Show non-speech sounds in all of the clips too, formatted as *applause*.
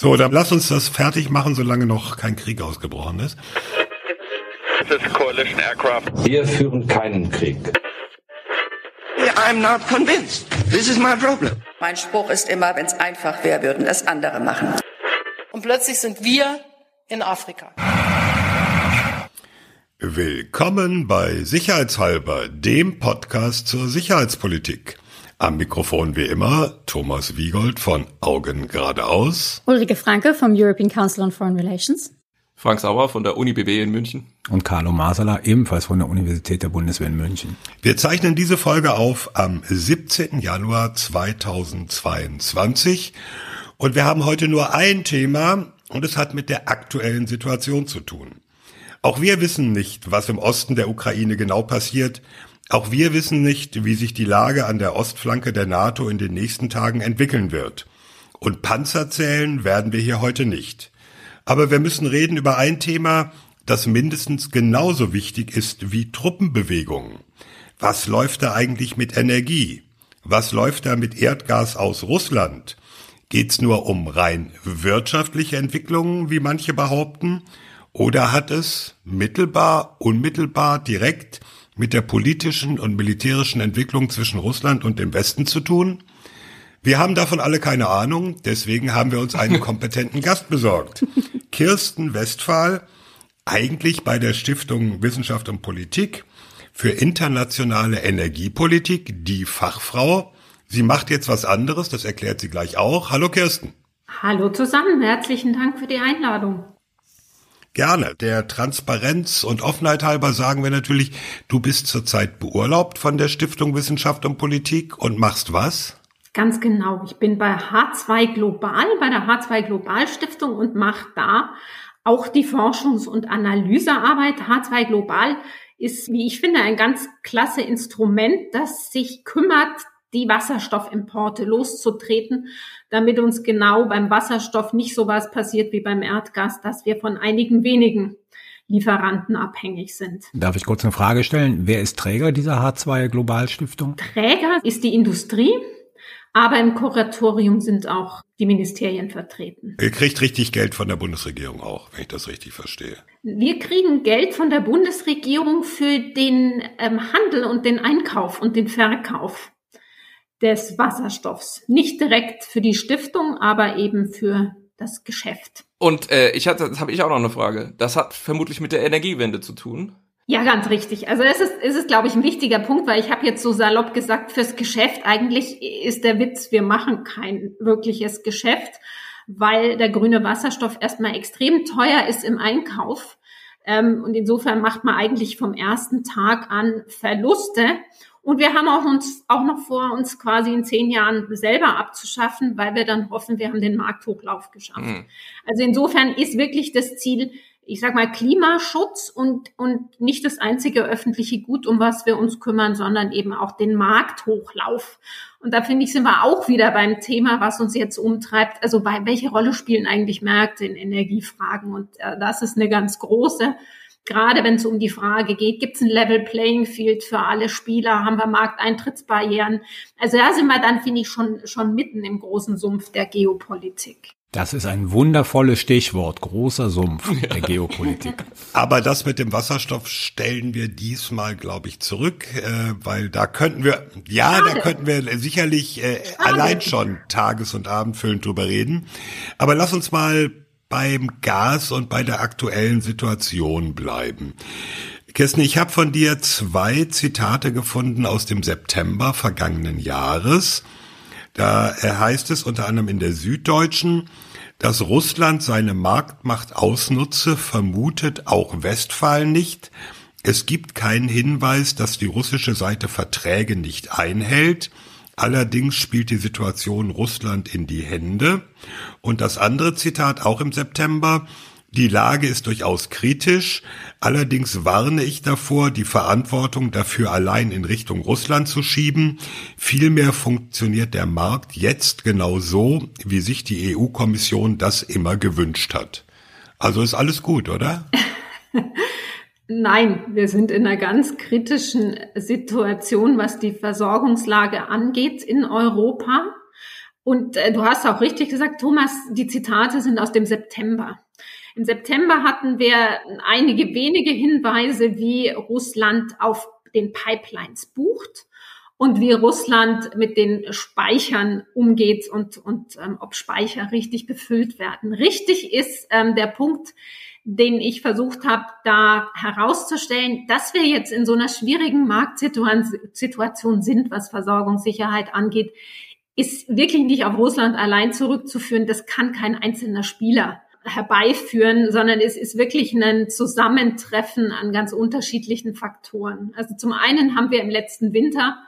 So, dann lass uns das fertig machen, solange noch kein Krieg ausgebrochen ist. Wir führen keinen Krieg. I'm not convinced. This is my problem. Mein Spruch ist immer, wenn es einfach wäre, würden es andere machen. Und plötzlich sind wir in Afrika. Willkommen bei Sicherheitshalber, dem Podcast zur Sicherheitspolitik. Am Mikrofon wie immer Thomas Wiegold von Augen geradeaus. Ulrike Franke vom European Council on Foreign Relations. Frank Sauer von der Uni BB in München. Und Carlo Masala, ebenfalls von der Universität der Bundeswehr in München. Wir zeichnen diese Folge auf am 17. Januar 2022. Und wir haben heute nur ein Thema und es hat mit der aktuellen Situation zu tun. Auch wir wissen nicht, was im Osten der Ukraine genau passiert auch wir wissen nicht, wie sich die Lage an der Ostflanke der NATO in den nächsten Tagen entwickeln wird. Und Panzer zählen werden wir hier heute nicht. Aber wir müssen reden über ein Thema, das mindestens genauso wichtig ist wie Truppenbewegungen. Was läuft da eigentlich mit Energie? Was läuft da mit Erdgas aus Russland? Geht's nur um rein wirtschaftliche Entwicklungen, wie manche behaupten? Oder hat es mittelbar, unmittelbar, direkt mit der politischen und militärischen Entwicklung zwischen Russland und dem Westen zu tun? Wir haben davon alle keine Ahnung, deswegen haben wir uns einen *laughs* kompetenten Gast besorgt. Kirsten Westphal, eigentlich bei der Stiftung Wissenschaft und Politik für internationale Energiepolitik, die Fachfrau. Sie macht jetzt was anderes, das erklärt sie gleich auch. Hallo Kirsten. Hallo zusammen, herzlichen Dank für die Einladung. Gerne. Der Transparenz und Offenheit halber sagen wir natürlich, du bist zurzeit beurlaubt von der Stiftung Wissenschaft und Politik und machst was? Ganz genau. Ich bin bei H2 Global, bei der H2 Global Stiftung und mache da auch die Forschungs- und Analysearbeit. H2 Global ist, wie ich finde, ein ganz klasse Instrument, das sich kümmert, die Wasserstoffimporte loszutreten, damit uns genau beim Wasserstoff nicht so was passiert wie beim Erdgas, dass wir von einigen wenigen Lieferanten abhängig sind. Darf ich kurz eine Frage stellen? Wer ist Träger dieser H2 Globalstiftung? Träger ist die Industrie, aber im Kuratorium sind auch die Ministerien vertreten. Ihr kriegt richtig Geld von der Bundesregierung auch, wenn ich das richtig verstehe. Wir kriegen Geld von der Bundesregierung für den ähm, Handel und den Einkauf und den Verkauf des Wasserstoffs. Nicht direkt für die Stiftung, aber eben für das Geschäft. Und äh, ich hatte, das habe ich auch noch eine Frage. Das hat vermutlich mit der Energiewende zu tun. Ja, ganz richtig. Also es ist, es ist, glaube ich, ein wichtiger Punkt, weil ich habe jetzt so salopp gesagt, fürs Geschäft eigentlich ist der Witz, wir machen kein wirkliches Geschäft, weil der grüne Wasserstoff erstmal extrem teuer ist im Einkauf. Ähm, und insofern macht man eigentlich vom ersten Tag an Verluste. Und wir haben auch uns auch noch vor, uns quasi in zehn Jahren selber abzuschaffen, weil wir dann hoffen, wir haben den Markthochlauf geschafft. Mhm. Also insofern ist wirklich das Ziel, ich sag mal, Klimaschutz und, und nicht das einzige öffentliche Gut, um was wir uns kümmern, sondern eben auch den Markthochlauf. Und da finde ich, sind wir auch wieder beim Thema, was uns jetzt umtreibt. Also bei, welche Rolle spielen eigentlich Märkte in Energiefragen? Und äh, das ist eine ganz große gerade wenn es um die Frage geht, gibt es ein Level Playing Field für alle Spieler, haben wir Markteintrittsbarrieren. Also da sind wir dann, finde ich, schon, schon mitten im großen Sumpf der Geopolitik. Das ist ein wundervolles Stichwort, großer Sumpf *laughs* der Geopolitik. Aber das mit dem Wasserstoff stellen wir diesmal, glaube ich, zurück, äh, weil da könnten wir, ja, Schade. da könnten wir sicherlich äh, allein schon tages- und abendfüllend drüber reden. Aber lass uns mal beim Gas und bei der aktuellen Situation bleiben. Kirsten, ich habe von dir zwei Zitate gefunden aus dem September vergangenen Jahres. Da heißt es unter anderem in der Süddeutschen, dass Russland seine Marktmacht ausnutze, vermutet auch Westphal nicht. Es gibt keinen Hinweis, dass die russische Seite Verträge nicht einhält. Allerdings spielt die Situation Russland in die Hände. Und das andere Zitat auch im September. Die Lage ist durchaus kritisch. Allerdings warne ich davor, die Verantwortung dafür allein in Richtung Russland zu schieben. Vielmehr funktioniert der Markt jetzt genau so, wie sich die EU-Kommission das immer gewünscht hat. Also ist alles gut, oder? *laughs* Nein, wir sind in einer ganz kritischen Situation, was die Versorgungslage angeht in Europa. Und äh, du hast auch richtig gesagt, Thomas, die Zitate sind aus dem September. Im September hatten wir einige wenige Hinweise, wie Russland auf den Pipelines bucht und wie Russland mit den Speichern umgeht und, und ähm, ob Speicher richtig befüllt werden. Richtig ist ähm, der Punkt, den ich versucht habe, da herauszustellen, dass wir jetzt in so einer schwierigen Marktsituation sind, was Versorgungssicherheit angeht, ist wirklich nicht auf Russland allein zurückzuführen. Das kann kein einzelner Spieler herbeiführen, sondern es ist wirklich ein Zusammentreffen an ganz unterschiedlichen Faktoren. Also zum einen haben wir im letzten Winter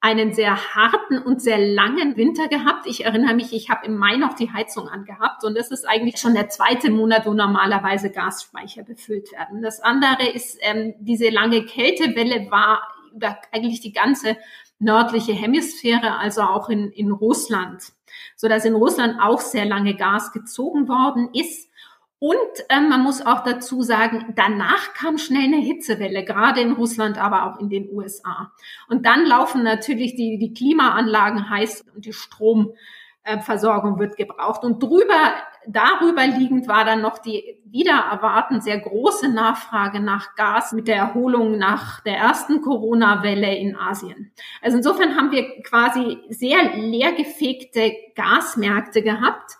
einen sehr harten und sehr langen Winter gehabt. Ich erinnere mich, ich habe im Mai noch die Heizung angehabt und das ist eigentlich schon der zweite Monat, wo normalerweise Gasspeicher befüllt werden. Das andere ist, ähm, diese lange Kältewelle war über eigentlich die ganze nördliche Hemisphäre, also auch in, in Russland, so dass in Russland auch sehr lange Gas gezogen worden ist. Und ähm, man muss auch dazu sagen, danach kam schnell eine Hitzewelle, gerade in Russland, aber auch in den USA. Und dann laufen natürlich die, die Klimaanlagen heiß und die Stromversorgung wird gebraucht. Und drüber, darüber liegend war dann noch die wieder erwarten sehr große Nachfrage nach Gas mit der Erholung nach der ersten Corona-Welle in Asien. Also insofern haben wir quasi sehr leergefegte Gasmärkte gehabt.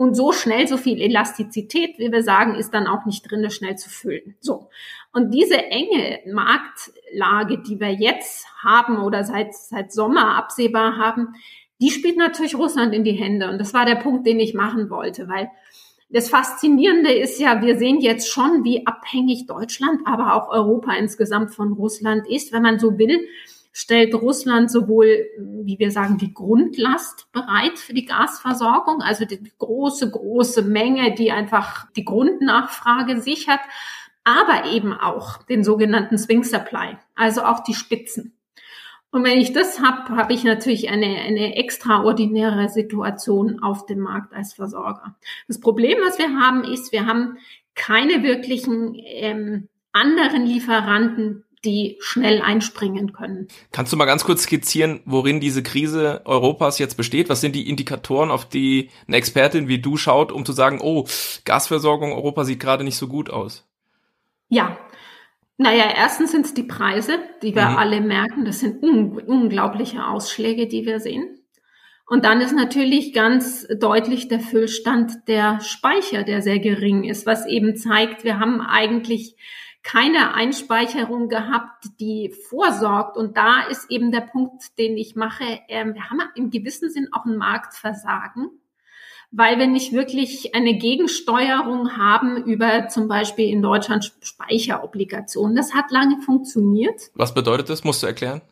Und so schnell, so viel Elastizität, wie wir sagen, ist dann auch nicht drin, das schnell zu füllen. So. Und diese enge Marktlage, die wir jetzt haben oder seit, seit Sommer absehbar haben, die spielt natürlich Russland in die Hände. Und das war der Punkt, den ich machen wollte, weil das Faszinierende ist ja, wir sehen jetzt schon, wie abhängig Deutschland, aber auch Europa insgesamt von Russland ist, wenn man so will stellt Russland sowohl, wie wir sagen, die Grundlast bereit für die Gasversorgung, also die große, große Menge, die einfach die Grundnachfrage sichert, aber eben auch den sogenannten Swing Supply, also auch die Spitzen. Und wenn ich das habe, habe ich natürlich eine, eine extraordinäre Situation auf dem Markt als Versorger. Das Problem, was wir haben, ist, wir haben keine wirklichen ähm, anderen Lieferanten, die schnell einspringen können. Kannst du mal ganz kurz skizzieren, worin diese Krise Europas jetzt besteht? Was sind die Indikatoren, auf die eine Expertin wie du schaut, um zu sagen, oh, Gasversorgung Europa sieht gerade nicht so gut aus? Ja. Naja, erstens sind es die Preise, die wir mhm. alle merken. Das sind un unglaubliche Ausschläge, die wir sehen. Und dann ist natürlich ganz deutlich der Füllstand der Speicher, der sehr gering ist, was eben zeigt, wir haben eigentlich keine Einspeicherung gehabt, die vorsorgt. Und da ist eben der Punkt, den ich mache. Ähm, wir haben im gewissen Sinn auch ein Marktversagen, weil wir nicht wirklich eine Gegensteuerung haben über zum Beispiel in Deutschland Speicherobligationen. Das hat lange funktioniert. Was bedeutet das? Musst du erklären?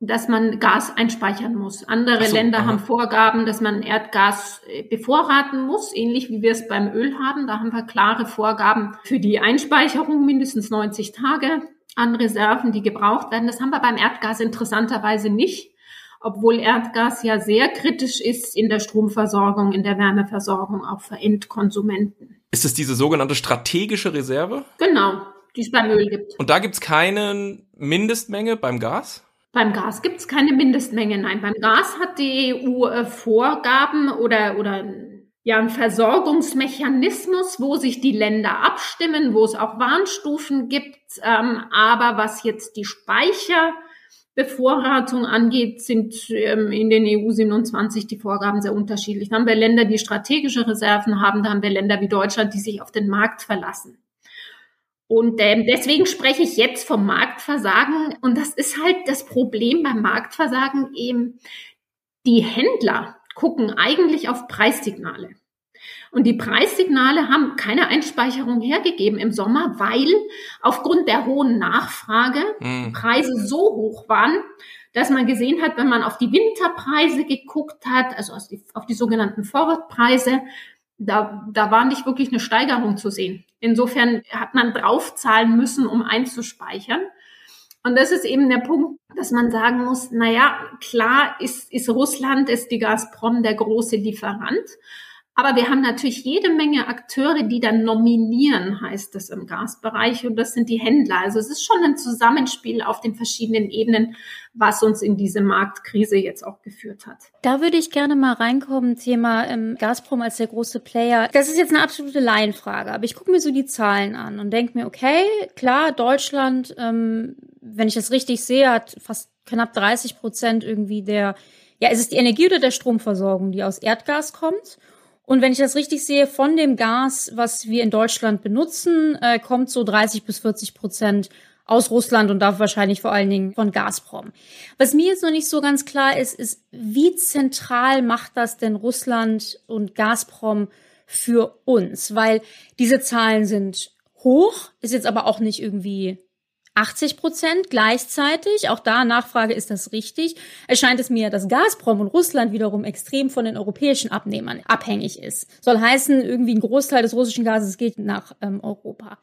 Dass man Gas einspeichern muss. Andere so, Länder aha. haben Vorgaben, dass man Erdgas äh, bevorraten muss, ähnlich wie wir es beim Öl haben. Da haben wir klare Vorgaben für die Einspeicherung, mindestens 90 Tage an Reserven, die gebraucht werden. Das haben wir beim Erdgas interessanterweise nicht, obwohl Erdgas ja sehr kritisch ist in der Stromversorgung, in der Wärmeversorgung, auch für Endkonsumenten. Ist es diese sogenannte strategische Reserve? Genau, die es beim Öl gibt. Und da gibt es keine Mindestmenge beim Gas? Beim Gas gibt es keine Mindestmenge. Nein, beim Gas hat die EU äh, Vorgaben oder, oder ja, einen Versorgungsmechanismus, wo sich die Länder abstimmen, wo es auch Warnstufen gibt. Ähm, aber was jetzt die Speicherbevorratung angeht, sind ähm, in den EU 27 die Vorgaben sehr unterschiedlich. Da haben wir Länder, die strategische Reserven haben, da haben wir Länder wie Deutschland, die sich auf den Markt verlassen. Und ähm, deswegen spreche ich jetzt vom Marktversagen. Und das ist halt das Problem beim Marktversagen eben. Die Händler gucken eigentlich auf Preissignale. Und die Preissignale haben keine Einspeicherung hergegeben im Sommer, weil aufgrund der hohen Nachfrage mhm. Preise so hoch waren, dass man gesehen hat, wenn man auf die Winterpreise geguckt hat, also auf die, auf die sogenannten Forwardpreise, da, da war nicht wirklich eine Steigerung zu sehen. Insofern hat man draufzahlen müssen, um einzuspeichern. Und das ist eben der Punkt, dass man sagen muss, na ja, klar ist, ist Russland, ist die Gazprom der große Lieferant. Aber wir haben natürlich jede Menge Akteure, die dann nominieren, heißt es im Gasbereich. Und das sind die Händler. Also es ist schon ein Zusammenspiel auf den verschiedenen Ebenen, was uns in diese Marktkrise jetzt auch geführt hat. Da würde ich gerne mal reinkommen, Thema ähm, Gazprom als der große Player. Das ist jetzt eine absolute Laienfrage, aber ich gucke mir so die Zahlen an und denke mir, okay, klar, Deutschland, ähm, wenn ich das richtig sehe, hat fast knapp 30 Prozent irgendwie der, ja, ist es die Energie oder der Stromversorgung, die aus Erdgas kommt? Und wenn ich das richtig sehe, von dem Gas, was wir in Deutschland benutzen, äh, kommt so 30 bis 40 Prozent aus Russland und da wahrscheinlich vor allen Dingen von Gazprom. Was mir jetzt noch nicht so ganz klar ist, ist, wie zentral macht das denn Russland und Gazprom für uns? Weil diese Zahlen sind hoch, ist jetzt aber auch nicht irgendwie 80 Prozent gleichzeitig. Auch da Nachfrage, ist das richtig? Erscheint es mir, dass Gazprom und Russland wiederum extrem von den europäischen Abnehmern abhängig ist. Soll heißen, irgendwie ein Großteil des russischen Gases geht nach ähm, Europa.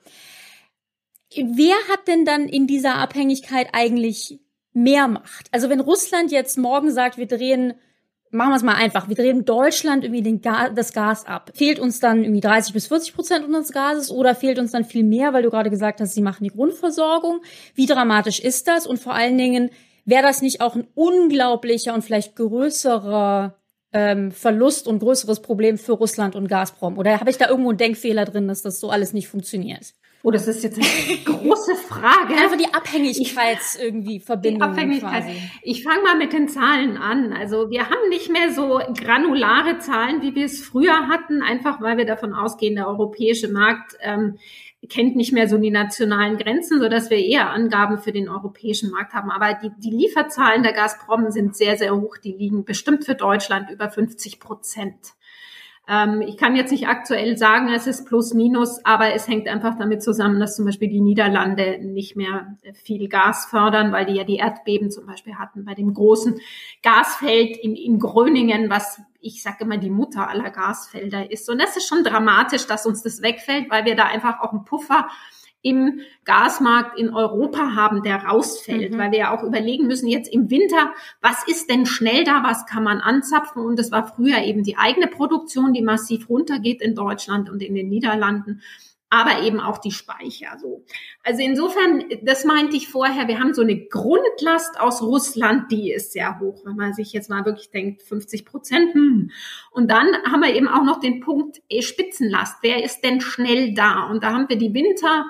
Wer hat denn dann in dieser Abhängigkeit eigentlich mehr Macht? Also wenn Russland jetzt morgen sagt, wir drehen machen wir es mal einfach. Wir drehen Deutschland irgendwie den Ga das Gas ab. Fehlt uns dann irgendwie 30 bis 40 Prozent unseres Gases oder fehlt uns dann viel mehr, weil du gerade gesagt hast, sie machen die Grundversorgung? Wie dramatisch ist das? Und vor allen Dingen, wäre das nicht auch ein unglaublicher und vielleicht größerer ähm, Verlust und größeres Problem für Russland und Gazprom? Oder habe ich da irgendwo einen Denkfehler drin, dass das so alles nicht funktioniert? Oh, das ist jetzt eine große Frage. Einfach die Abhängigkeits irgendwie Verbindung. Die Abhängigkeit. Quasi. Ich fange mal mit den Zahlen an. Also wir haben nicht mehr so granulare Zahlen, wie wir es früher hatten, einfach weil wir davon ausgehen, der europäische Markt ähm, kennt nicht mehr so die nationalen Grenzen, so dass wir eher Angaben für den europäischen Markt haben. Aber die, die Lieferzahlen der Gazprom sind sehr, sehr hoch. Die liegen bestimmt für Deutschland über 50 Prozent. Ähm, ich kann jetzt nicht aktuell sagen, es ist plus minus, aber es hängt einfach damit zusammen, dass zum Beispiel die Niederlande nicht mehr viel Gas fördern, weil die ja die Erdbeben zum Beispiel hatten bei dem großen Gasfeld in, in Gröningen, was ich sage immer die Mutter aller Gasfelder ist. Und das ist schon dramatisch, dass uns das wegfällt, weil wir da einfach auch einen Puffer im Gasmarkt in Europa haben, der rausfällt, mhm. weil wir ja auch überlegen müssen, jetzt im Winter, was ist denn schnell da, was kann man anzapfen? Und das war früher eben die eigene Produktion, die massiv runtergeht in Deutschland und in den Niederlanden aber eben auch die Speicher. So. Also insofern, das meinte ich vorher, wir haben so eine Grundlast aus Russland, die ist sehr hoch, wenn man sich jetzt mal wirklich denkt, 50 Prozent. Hm. Und dann haben wir eben auch noch den Punkt eh, Spitzenlast. Wer ist denn schnell da? Und da haben wir die Winter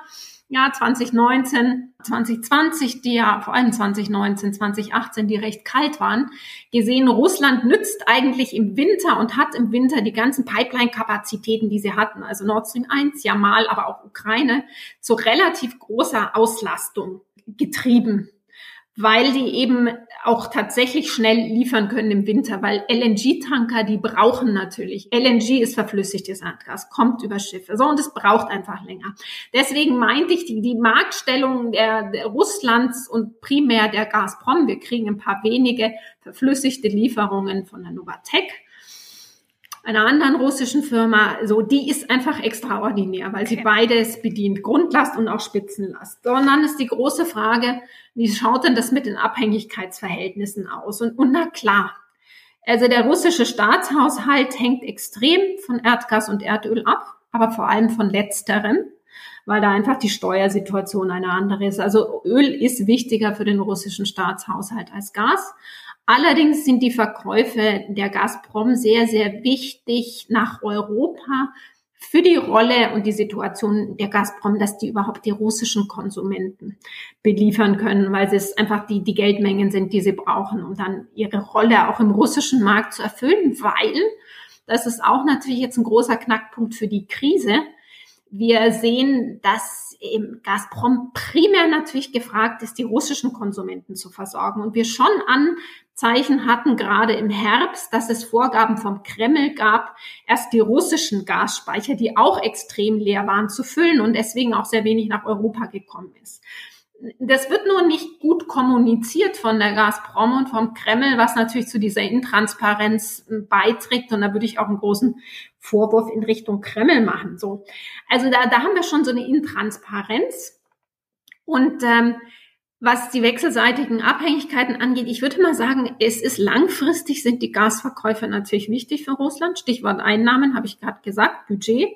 ja, 2019, 2020, die ja vor allem 2019, 2018, die recht kalt waren, gesehen, Russland nützt eigentlich im Winter und hat im Winter die ganzen Pipeline-Kapazitäten, die sie hatten, also Nord Stream 1, Jamal, aber auch Ukraine, zu relativ großer Auslastung getrieben weil die eben auch tatsächlich schnell liefern können im Winter, weil LNG-Tanker, die brauchen natürlich. LNG ist verflüssigtes Erdgas, kommt über Schiffe. So, und es braucht einfach länger. Deswegen meinte ich, die, die Marktstellung der, der Russlands und primär der Gazprom, wir kriegen ein paar wenige verflüssigte Lieferungen von der Novatec einer anderen russischen Firma, so, die ist einfach extraordinär, weil okay. sie beides bedient, Grundlast und auch Spitzenlast. So, und dann ist die große Frage, wie schaut denn das mit den Abhängigkeitsverhältnissen aus? Und, und na klar, also der russische Staatshaushalt hängt extrem von Erdgas und Erdöl ab, aber vor allem von letzterem, weil da einfach die Steuersituation eine andere ist. Also Öl ist wichtiger für den russischen Staatshaushalt als Gas. Allerdings sind die Verkäufe der Gazprom sehr, sehr wichtig nach Europa für die Rolle und die Situation der Gazprom, dass die überhaupt die russischen Konsumenten beliefern können, weil es einfach die, die Geldmengen sind, die sie brauchen, um dann ihre Rolle auch im russischen Markt zu erfüllen, weil das ist auch natürlich jetzt ein großer Knackpunkt für die Krise. Wir sehen, dass im Gazprom primär natürlich gefragt ist, die russischen Konsumenten zu versorgen. Und wir schon Anzeichen hatten, gerade im Herbst, dass es Vorgaben vom Kreml gab, erst die russischen Gasspeicher, die auch extrem leer waren, zu füllen und deswegen auch sehr wenig nach Europa gekommen ist das wird nur nicht gut kommuniziert von der Gazprom und vom Kreml, was natürlich zu dieser Intransparenz beiträgt. Und da würde ich auch einen großen Vorwurf in Richtung Kreml machen. So, also da, da haben wir schon so eine Intransparenz. Und ähm, was die wechselseitigen Abhängigkeiten angeht, ich würde mal sagen, es ist langfristig sind die Gasverkäufe natürlich wichtig für Russland. Stichwort Einnahmen habe ich gerade gesagt, Budget.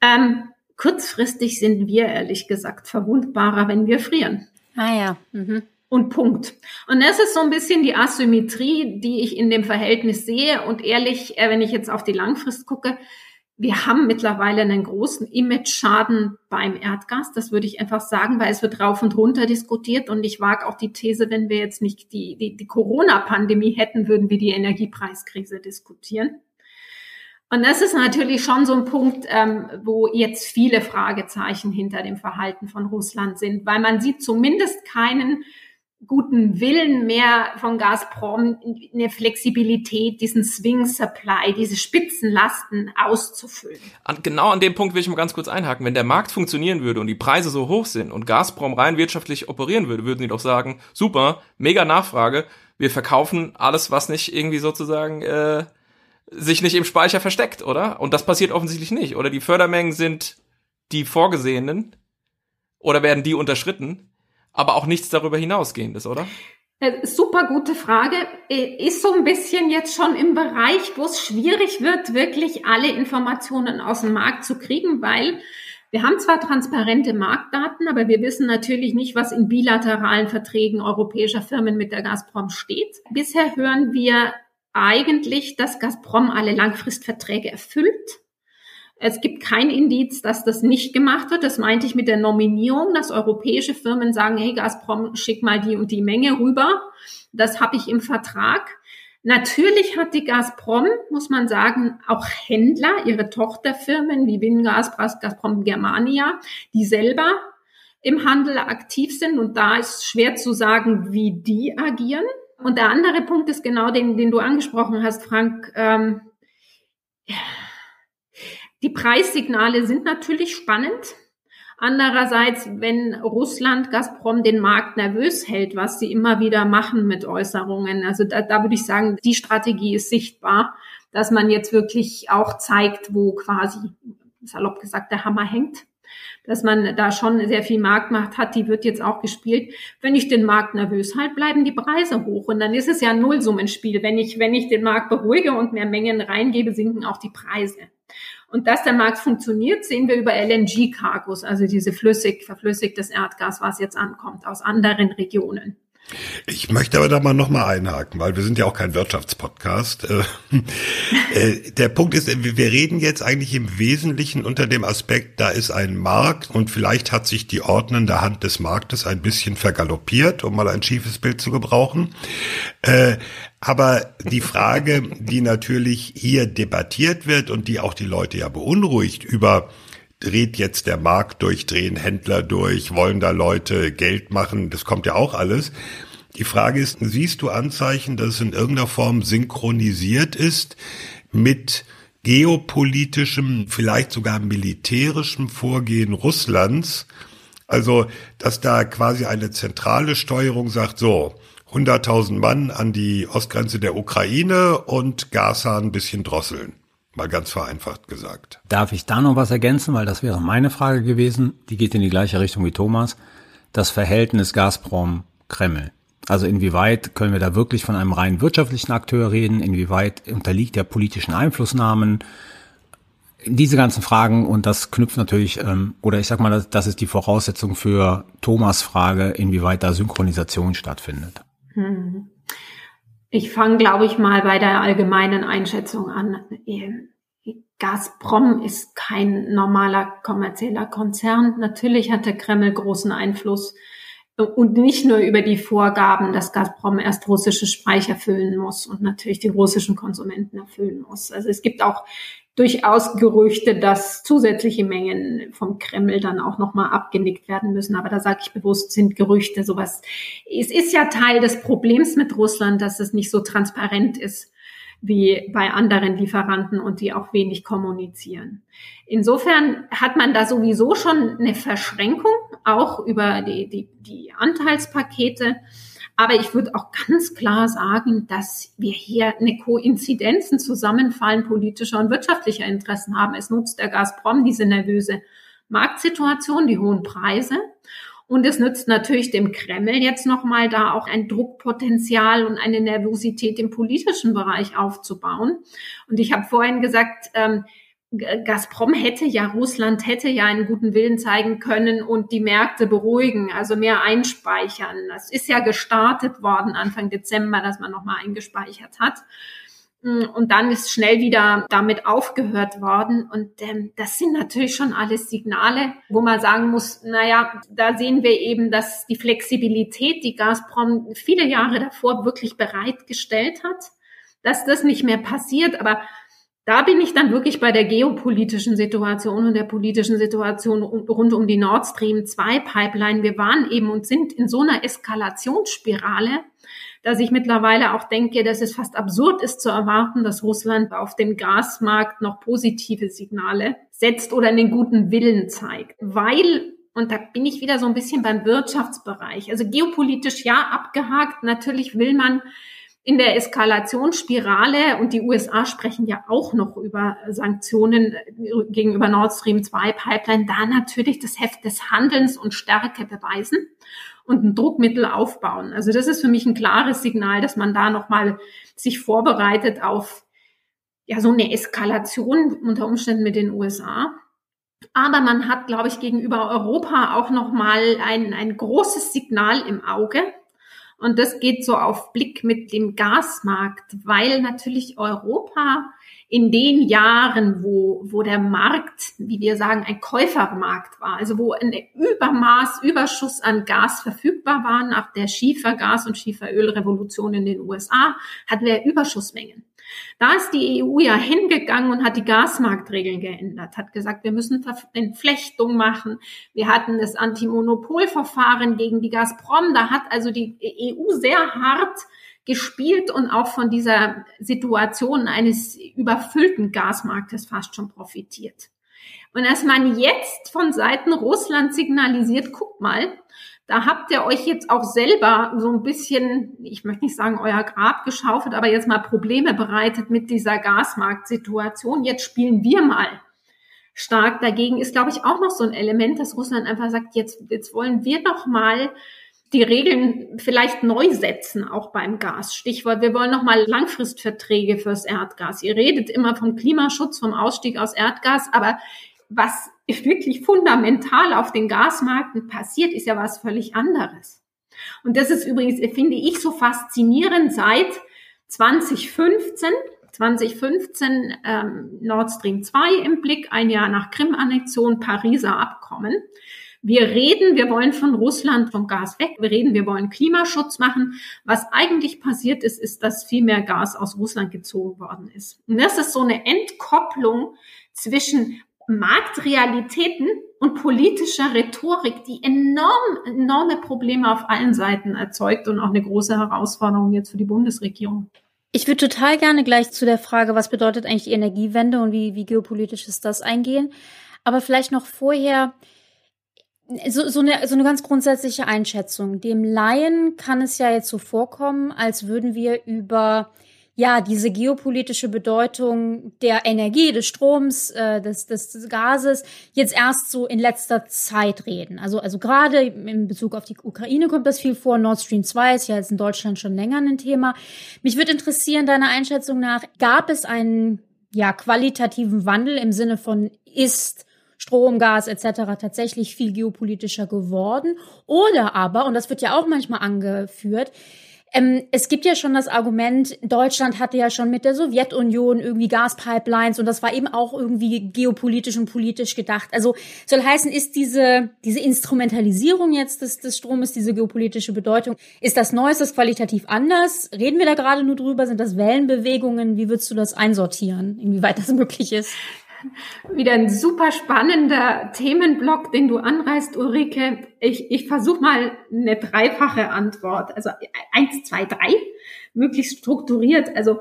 Ähm, kurzfristig sind wir ehrlich gesagt verwundbarer, wenn wir frieren. Ah ja. Mhm. Und Punkt. Und das ist so ein bisschen die Asymmetrie, die ich in dem Verhältnis sehe. Und ehrlich, äh, wenn ich jetzt auf die Langfrist gucke, wir haben mittlerweile einen großen Image-Schaden beim Erdgas. Das würde ich einfach sagen, weil es wird rauf und runter diskutiert. Und ich wage auch die These, wenn wir jetzt nicht die, die, die Corona-Pandemie hätten, würden wir die Energiepreiskrise diskutieren. Und das ist natürlich schon so ein Punkt, ähm, wo jetzt viele Fragezeichen hinter dem Verhalten von Russland sind, weil man sieht zumindest keinen guten Willen mehr von Gazprom, eine Flexibilität, diesen Swing Supply, diese Spitzenlasten auszufüllen. An, genau an dem Punkt will ich mal ganz kurz einhaken. Wenn der Markt funktionieren würde und die Preise so hoch sind und Gazprom rein wirtschaftlich operieren würde, würden sie doch sagen, super, mega Nachfrage, wir verkaufen alles, was nicht irgendwie sozusagen äh, sich nicht im Speicher versteckt, oder? Und das passiert offensichtlich nicht. Oder die Fördermengen sind die vorgesehenen oder werden die unterschritten? Aber auch nichts darüber hinausgehendes, oder? Äh, super gute Frage. Äh, ist so ein bisschen jetzt schon im Bereich, wo es schwierig wird, wirklich alle Informationen aus dem Markt zu kriegen, weil wir haben zwar transparente Marktdaten, aber wir wissen natürlich nicht, was in bilateralen Verträgen europäischer Firmen mit der Gazprom steht. Bisher hören wir eigentlich, dass Gazprom alle Langfristverträge erfüllt. Es gibt kein Indiz, dass das nicht gemacht wird. Das meinte ich mit der Nominierung, dass europäische Firmen sagen, hey Gazprom, schick mal die und die Menge rüber. Das habe ich im Vertrag. Natürlich hat die Gazprom, muss man sagen, auch Händler, ihre Tochterfirmen wie Wingas, Gazprom Germania, die selber im Handel aktiv sind. Und da ist schwer zu sagen, wie die agieren. Und der andere Punkt ist genau den, den du angesprochen hast, Frank. Ähm, die Preissignale sind natürlich spannend. Andererseits, wenn Russland Gazprom den Markt nervös hält, was sie immer wieder machen mit Äußerungen, also da, da würde ich sagen, die Strategie ist sichtbar, dass man jetzt wirklich auch zeigt, wo quasi, salopp gesagt, der Hammer hängt dass man da schon sehr viel Marktmacht hat, die wird jetzt auch gespielt. Wenn ich den Markt nervös halte, bleiben die Preise hoch. Und dann ist es ja ein Nullsummenspiel. Wenn ich, wenn ich den Markt beruhige und mehr Mengen reingebe, sinken auch die Preise. Und dass der Markt funktioniert, sehen wir über LNG-Cargos, also diese flüssig, verflüssigtes Erdgas, was jetzt ankommt aus anderen Regionen. Ich möchte aber da mal nochmal einhaken, weil wir sind ja auch kein Wirtschaftspodcast. Äh, *laughs* äh, der Punkt ist, wir reden jetzt eigentlich im Wesentlichen unter dem Aspekt, da ist ein Markt und vielleicht hat sich die ordnende Hand des Marktes ein bisschen vergaloppiert, um mal ein schiefes Bild zu gebrauchen. Äh, aber die Frage, die natürlich hier debattiert wird und die auch die Leute ja beunruhigt über dreht jetzt der Markt durch, drehen Händler durch, wollen da Leute Geld machen, das kommt ja auch alles. Die Frage ist, siehst du Anzeichen, dass es in irgendeiner Form synchronisiert ist mit geopolitischem, vielleicht sogar militärischem Vorgehen Russlands? Also, dass da quasi eine zentrale Steuerung sagt, so, 100.000 Mann an die Ostgrenze der Ukraine und Gaza ein bisschen drosseln. Mal ganz vereinfacht gesagt. Darf ich da noch was ergänzen, weil das wäre meine Frage gewesen. Die geht in die gleiche Richtung wie Thomas. Das Verhältnis Gazprom-Kreml. Also inwieweit können wir da wirklich von einem rein wirtschaftlichen Akteur reden? Inwieweit unterliegt der politischen Einflussnahmen? Diese ganzen Fragen und das knüpft natürlich, ähm, oder ich sag mal, das, das ist die Voraussetzung für Thomas Frage, inwieweit da Synchronisation stattfindet. Hm. Ich fange, glaube ich, mal bei der allgemeinen Einschätzung an. Gazprom ist kein normaler kommerzieller Konzern. Natürlich hat der Kreml großen Einfluss und nicht nur über die Vorgaben, dass Gazprom erst russische Speicher füllen muss und natürlich die russischen Konsumenten erfüllen muss. Also es gibt auch durchaus Gerüchte, dass zusätzliche Mengen vom Kreml dann auch nochmal abgenickt werden müssen. Aber da sage ich bewusst, sind Gerüchte sowas. Es ist ja Teil des Problems mit Russland, dass es nicht so transparent ist wie bei anderen Lieferanten und die auch wenig kommunizieren. Insofern hat man da sowieso schon eine Verschränkung, auch über die, die, die Anteilspakete. Aber ich würde auch ganz klar sagen, dass wir hier eine Koinzidenz, ein Zusammenfallen politischer und wirtschaftlicher Interessen haben. Es nutzt der Gazprom diese nervöse Marktsituation, die hohen Preise. Und es nützt natürlich dem Kreml jetzt nochmal da auch ein Druckpotenzial und eine Nervosität im politischen Bereich aufzubauen. Und ich habe vorhin gesagt, ähm, Gazprom hätte ja, Russland hätte ja einen guten Willen zeigen können und die Märkte beruhigen, also mehr einspeichern. Das ist ja gestartet worden Anfang Dezember, dass man nochmal eingespeichert hat. Mm, und dann ist schnell wieder damit aufgehört worden. Und ähm, das sind natürlich schon alles Signale, wo man sagen muss, naja, da sehen wir eben, dass die Flexibilität, die Gazprom viele Jahre davor wirklich bereitgestellt hat, dass das nicht mehr passiert. Aber da bin ich dann wirklich bei der geopolitischen Situation und der politischen Situation rund um die Nord Stream 2 Pipeline. Wir waren eben und sind in so einer Eskalationsspirale, dass ich mittlerweile auch denke, dass es fast absurd ist zu erwarten, dass Russland auf dem Gasmarkt noch positive Signale setzt oder einen guten Willen zeigt. Weil und da bin ich wieder so ein bisschen beim Wirtschaftsbereich. Also geopolitisch ja abgehakt. Natürlich will man in der Eskalationsspirale und die USA sprechen ja auch noch über Sanktionen gegenüber Nord Stream 2 Pipeline, da natürlich das Heft des Handelns und Stärke beweisen und ein Druckmittel aufbauen. Also das ist für mich ein klares Signal, dass man da nochmal sich vorbereitet auf ja so eine Eskalation unter Umständen mit den USA. Aber man hat, glaube ich, gegenüber Europa auch nochmal ein, ein großes Signal im Auge, und das geht so auf Blick mit dem Gasmarkt, weil natürlich Europa in den Jahren, wo, wo der Markt, wie wir sagen, ein Käufermarkt war, also wo ein Übermaß, Überschuss an Gas verfügbar war nach der Schiefergas- und Schieferölrevolution in den USA, hatten wir Überschussmengen. Da ist die EU ja hingegangen und hat die Gasmarktregeln geändert, hat gesagt, wir müssen Entflechtung machen. Wir hatten das Antimonopolverfahren gegen die Gazprom. Da hat also die EU sehr hart gespielt und auch von dieser Situation eines überfüllten Gasmarktes fast schon profitiert. Und dass man jetzt von Seiten Russland signalisiert, guck mal, da habt ihr euch jetzt auch selber so ein bisschen, ich möchte nicht sagen euer Grab geschaufelt, aber jetzt mal Probleme bereitet mit dieser Gasmarktsituation. Jetzt spielen wir mal stark dagegen, ist, glaube ich, auch noch so ein Element, dass Russland einfach sagt, jetzt, jetzt wollen wir doch mal die Regeln vielleicht neu setzen, auch beim Gas. Stichwort, wir wollen nochmal Langfristverträge fürs Erdgas. Ihr redet immer vom Klimaschutz, vom Ausstieg aus Erdgas, aber was wirklich fundamental auf den Gasmärkten passiert, ist ja was völlig anderes. Und das ist übrigens, finde ich, so faszinierend seit 2015. 2015 ähm, Nord Stream 2 im Blick, ein Jahr nach Krim-Annexion, Pariser Abkommen. Wir reden, wir wollen von Russland vom Gas weg. Wir reden, wir wollen Klimaschutz machen. Was eigentlich passiert ist, ist, dass viel mehr Gas aus Russland gezogen worden ist. Und das ist so eine Entkopplung zwischen Marktrealitäten und politischer Rhetorik, die enorm, enorme Probleme auf allen Seiten erzeugt und auch eine große Herausforderung jetzt für die Bundesregierung. Ich würde total gerne gleich zu der Frage, was bedeutet eigentlich die Energiewende und wie, wie geopolitisch ist das eingehen. Aber vielleicht noch vorher so, so, eine, so eine ganz grundsätzliche Einschätzung. Dem Laien kann es ja jetzt so vorkommen, als würden wir über ja, diese geopolitische Bedeutung der Energie, des Stroms, äh, des, des, Gases jetzt erst so in letzter Zeit reden. Also, also gerade in Bezug auf die Ukraine kommt das viel vor. Nord Stream 2 ist ja jetzt in Deutschland schon länger ein Thema. Mich würde interessieren, deiner Einschätzung nach, gab es einen ja, qualitativen Wandel im Sinne von ist Strom, Gas etc. tatsächlich viel geopolitischer geworden? Oder aber, und das wird ja auch manchmal angeführt, ähm, es gibt ja schon das Argument, Deutschland hatte ja schon mit der Sowjetunion irgendwie Gaspipelines und das war eben auch irgendwie geopolitisch und politisch gedacht. Also soll heißen, ist diese, diese Instrumentalisierung jetzt des, des Stromes, diese geopolitische Bedeutung, ist das Neues, das qualitativ anders? Reden wir da gerade nur drüber? Sind das Wellenbewegungen? Wie würdest du das einsortieren, inwieweit das möglich ist? Wieder ein super spannender Themenblock, den du anreißt, Ulrike. Ich, ich versuche mal eine dreifache Antwort. Also eins, zwei, drei, möglichst strukturiert. Also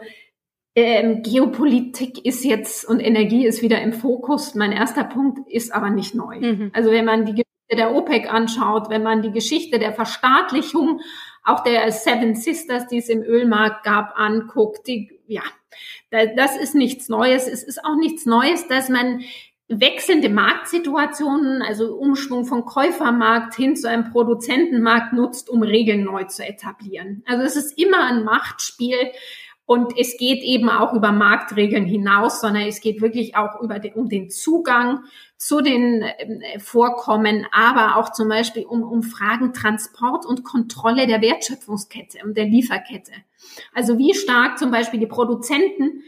ähm, Geopolitik ist jetzt und Energie ist wieder im Fokus. Mein erster Punkt ist aber nicht neu. Mhm. Also wenn man die Geschichte der OPEC anschaut, wenn man die Geschichte der Verstaatlichung auch der Seven Sisters, die es im Ölmarkt gab, anguckt, die, ja, das ist nichts Neues. Es ist auch nichts Neues, dass man wechselnde Marktsituationen, also Umschwung von Käufermarkt hin zu einem Produzentenmarkt nutzt, um Regeln neu zu etablieren. Also es ist immer ein Machtspiel und es geht eben auch über Marktregeln hinaus, sondern es geht wirklich auch über den, um den Zugang zu den äh, Vorkommen, aber auch zum Beispiel um, um Fragen Transport und Kontrolle der Wertschöpfungskette und der Lieferkette. Also wie stark zum Beispiel die Produzenten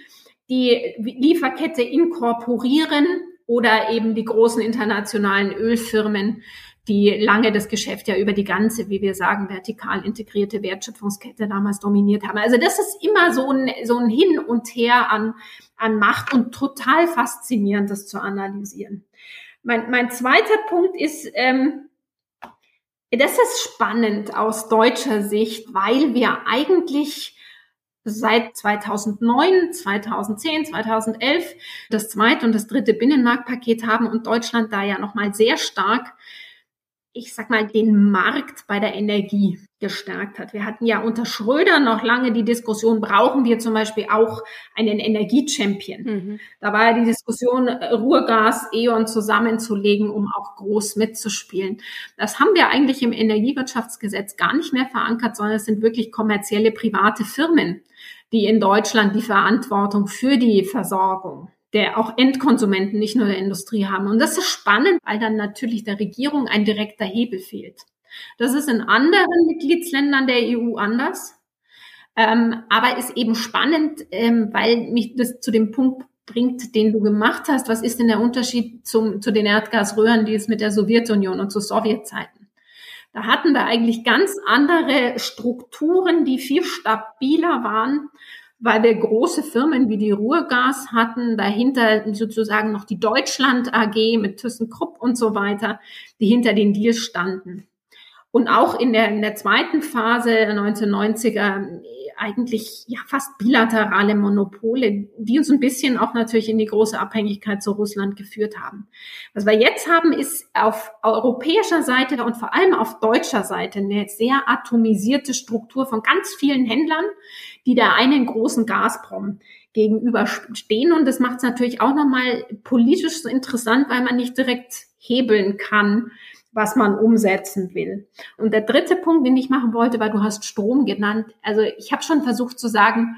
die Lieferkette inkorporieren oder eben die großen internationalen Ölfirmen, die lange das Geschäft ja über die ganze, wie wir sagen, vertikal integrierte Wertschöpfungskette damals dominiert haben. Also das ist immer so ein, so ein Hin und Her an, an Macht und total faszinierend, das zu analysieren. Mein, mein zweiter Punkt ist, ähm, das ist spannend aus deutscher Sicht, weil wir eigentlich seit 2009, 2010, 2011 das zweite und das dritte Binnenmarktpaket haben und Deutschland da ja nochmal sehr stark ich sag mal, den Markt bei der Energie gestärkt hat. Wir hatten ja unter Schröder noch lange die Diskussion, brauchen wir zum Beispiel auch einen Energiechampion? Mhm. Da war ja die Diskussion, äh, Ruhrgas, E.ON zusammenzulegen, um auch groß mitzuspielen. Das haben wir eigentlich im Energiewirtschaftsgesetz gar nicht mehr verankert, sondern es sind wirklich kommerzielle private Firmen, die in Deutschland die Verantwortung für die Versorgung der auch Endkonsumenten, nicht nur der Industrie haben. Und das ist spannend, weil dann natürlich der Regierung ein direkter Hebel fehlt. Das ist in anderen Mitgliedsländern der EU anders. Ähm, aber ist eben spannend, ähm, weil mich das zu dem Punkt bringt, den du gemacht hast. Was ist denn der Unterschied zum, zu den Erdgasröhren, die es mit der Sowjetunion und zu Sowjetzeiten? Da hatten wir eigentlich ganz andere Strukturen, die viel stabiler waren weil wir große Firmen wie die Ruhrgas hatten, dahinter sozusagen noch die Deutschland AG mit ThyssenKrupp und so weiter, die hinter den Deals standen. Und auch in der, in der zweiten Phase 1990er eigentlich ja fast bilaterale Monopole, die uns ein bisschen auch natürlich in die große Abhängigkeit zu Russland geführt haben. Was wir jetzt haben, ist auf europäischer Seite und vor allem auf deutscher Seite eine sehr atomisierte Struktur von ganz vielen Händlern, die der einen großen Gazprom gegenüberstehen. Und das macht es natürlich auch nochmal politisch so interessant, weil man nicht direkt hebeln kann, was man umsetzen will. Und der dritte Punkt, den ich machen wollte, weil du hast Strom genannt. Also ich habe schon versucht zu sagen,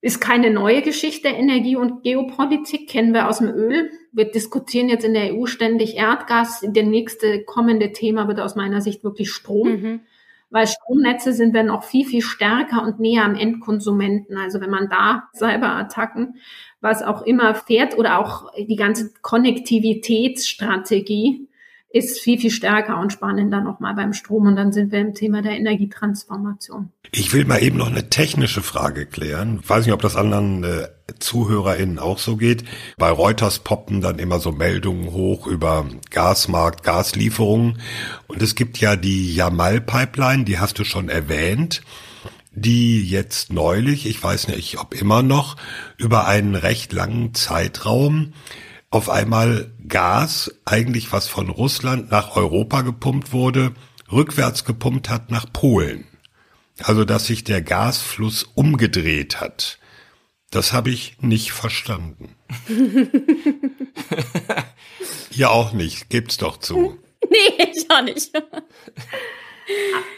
ist keine neue Geschichte. Energie- und Geopolitik kennen wir aus dem Öl. Wir diskutieren jetzt in der EU ständig Erdgas. Der nächste kommende Thema wird aus meiner Sicht wirklich Strom. Mhm. Weil Stromnetze sind wir noch viel, viel stärker und näher am Endkonsumenten. Also wenn man da Cyberattacken, was auch immer fährt oder auch die ganze Konnektivitätsstrategie, ist viel, viel stärker und spannender nochmal beim Strom. Und dann sind wir im Thema der Energietransformation. Ich will mal eben noch eine technische Frage klären. Ich weiß nicht, ob das anderen äh, ZuhörerInnen auch so geht. Bei Reuters poppen dann immer so Meldungen hoch über Gasmarkt, Gaslieferungen. Und es gibt ja die Jamal-Pipeline, die hast du schon erwähnt die jetzt neulich, ich weiß nicht, ob immer noch, über einen recht langen Zeitraum auf einmal Gas, eigentlich was von Russland nach Europa gepumpt wurde, rückwärts gepumpt hat nach Polen. Also dass sich der Gasfluss umgedreht hat. Das habe ich nicht verstanden. *laughs* Ihr auch nicht, gebt's doch zu. Nee, ich auch nicht.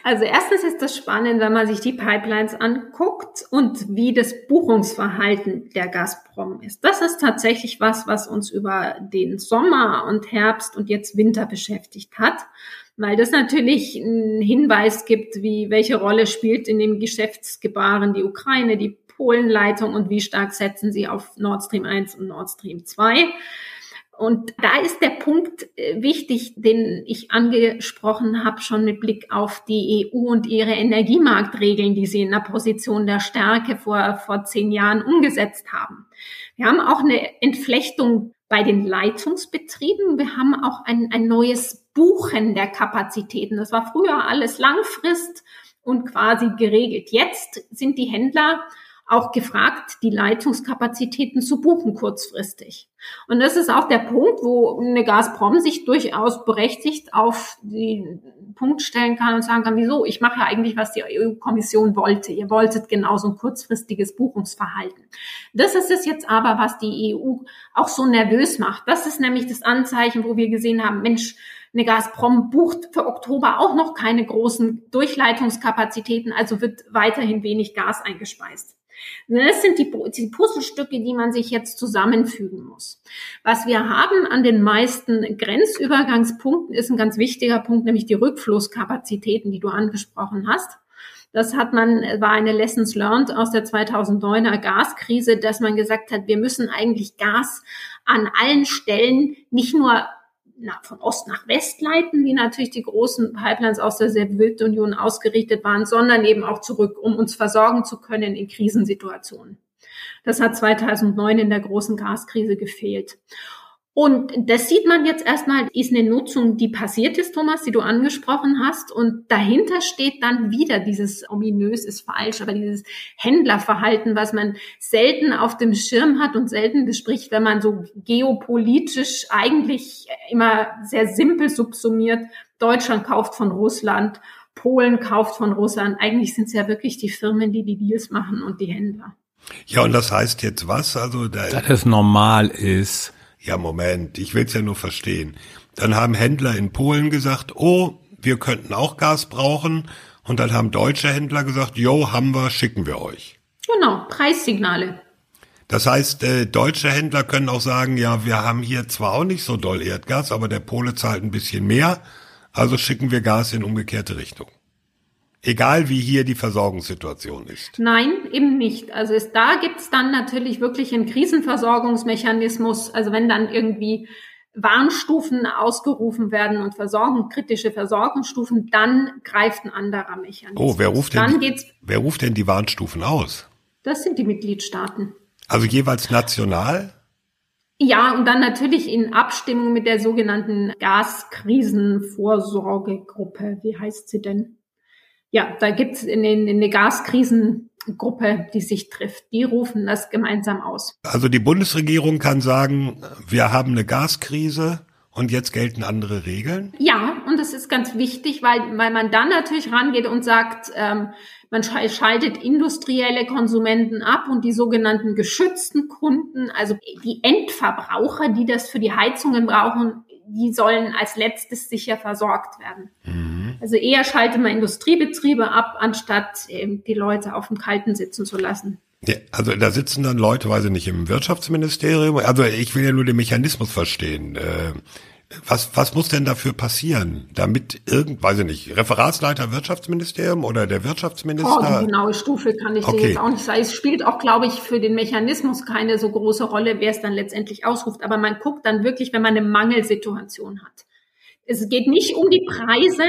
Also erstens ist das spannend, wenn man sich die Pipelines anguckt und wie das Buchungsverhalten der Gazprom ist. Das ist tatsächlich was, was uns über den Sommer und Herbst und jetzt Winter beschäftigt hat, weil das natürlich einen Hinweis gibt, wie welche Rolle spielt in dem Geschäftsgebaren die Ukraine, die Polenleitung und wie stark setzen sie auf Nord Stream 1 und Nord Stream 2. Und da ist der Punkt äh, wichtig, den ich angesprochen habe, schon mit Blick auf die EU und ihre Energiemarktregeln, die sie in der Position der Stärke vor, vor zehn Jahren umgesetzt haben. Wir haben auch eine Entflechtung bei den Leitungsbetrieben. Wir haben auch ein, ein neues Buchen der Kapazitäten. Das war früher alles Langfrist und quasi geregelt. Jetzt sind die Händler auch gefragt, die Leitungskapazitäten zu buchen kurzfristig. Und das ist auch der Punkt, wo eine Gazprom sich durchaus berechtigt auf den Punkt stellen kann und sagen kann, wieso, ich mache ja eigentlich, was die EU-Kommission wollte. Ihr wolltet genauso ein kurzfristiges Buchungsverhalten. Das ist es jetzt aber, was die EU auch so nervös macht. Das ist nämlich das Anzeichen, wo wir gesehen haben, Mensch, eine Gazprom bucht für Oktober auch noch keine großen Durchleitungskapazitäten, also wird weiterhin wenig Gas eingespeist. Das sind die, die Puzzlestücke, die man sich jetzt zusammenfügen muss. Was wir haben an den meisten Grenzübergangspunkten ist ein ganz wichtiger Punkt, nämlich die Rückflusskapazitäten, die du angesprochen hast. Das hat man, war eine Lessons learned aus der 2009er Gaskrise, dass man gesagt hat, wir müssen eigentlich Gas an allen Stellen nicht nur nach, von Ost nach West leiten, wie natürlich die großen Pipelines aus der Sowjetunion ausgerichtet waren, sondern eben auch zurück, um uns versorgen zu können in Krisensituationen. Das hat 2009 in der großen Gaskrise gefehlt. Und das sieht man jetzt erstmal, ist eine Nutzung, die passiert ist, Thomas, die du angesprochen hast. Und dahinter steht dann wieder dieses ominös ist falsch, aber dieses Händlerverhalten, was man selten auf dem Schirm hat und selten bespricht, wenn man so geopolitisch eigentlich immer sehr simpel subsumiert. Deutschland kauft von Russland, Polen kauft von Russland. Eigentlich sind es ja wirklich die Firmen, die die Deals machen und die Händler. Ja, und das heißt jetzt was? Also da, dass es normal ist ja, Moment, ich will's ja nur verstehen. Dann haben Händler in Polen gesagt, oh, wir könnten auch Gas brauchen. Und dann haben deutsche Händler gesagt, jo, haben wir, schicken wir euch. Genau, Preissignale. Das heißt, äh, deutsche Händler können auch sagen, ja, wir haben hier zwar auch nicht so doll Erdgas, aber der Pole zahlt ein bisschen mehr, also schicken wir Gas in umgekehrte Richtung. Egal wie hier die Versorgungssituation ist. Nein, eben nicht. Also es, da gibt's dann natürlich wirklich einen Krisenversorgungsmechanismus. Also wenn dann irgendwie Warnstufen ausgerufen werden und Versorgung, kritische Versorgungsstufen, dann greift ein anderer Mechanismus. Oh, wer ruft, denn, dann geht's, wer ruft denn die Warnstufen aus? Das sind die Mitgliedstaaten. Also jeweils national? Ja, und dann natürlich in Abstimmung mit der sogenannten Gaskrisenvorsorgegruppe. Wie heißt sie denn? Ja, da gibt's in, in, in eine Gaskrisengruppe, die sich trifft. Die rufen das gemeinsam aus. Also die Bundesregierung kann sagen, wir haben eine Gaskrise. Und jetzt gelten andere Regeln? Ja, und das ist ganz wichtig, weil, weil man dann natürlich rangeht und sagt, ähm, man schaltet industrielle Konsumenten ab und die sogenannten geschützten Kunden, also die Endverbraucher, die das für die Heizungen brauchen, die sollen als letztes sicher versorgt werden. Mhm. Also eher schaltet man Industriebetriebe ab, anstatt eben die Leute auf dem Kalten sitzen zu lassen. Ja, also da sitzen dann Leute, weiß ich nicht, im Wirtschaftsministerium. Also ich will ja nur den Mechanismus verstehen. Äh, was, was muss denn dafür passieren, damit irgend, weiß ich nicht, Referatsleiter Wirtschaftsministerium oder der Wirtschaftsminister? Oh, die genaue Stufe kann ich okay. dir jetzt auch nicht sagen. Es spielt auch, glaube ich, für den Mechanismus keine so große Rolle, wer es dann letztendlich ausruft. Aber man guckt dann wirklich, wenn man eine Mangelsituation hat. Es geht nicht um die Preise,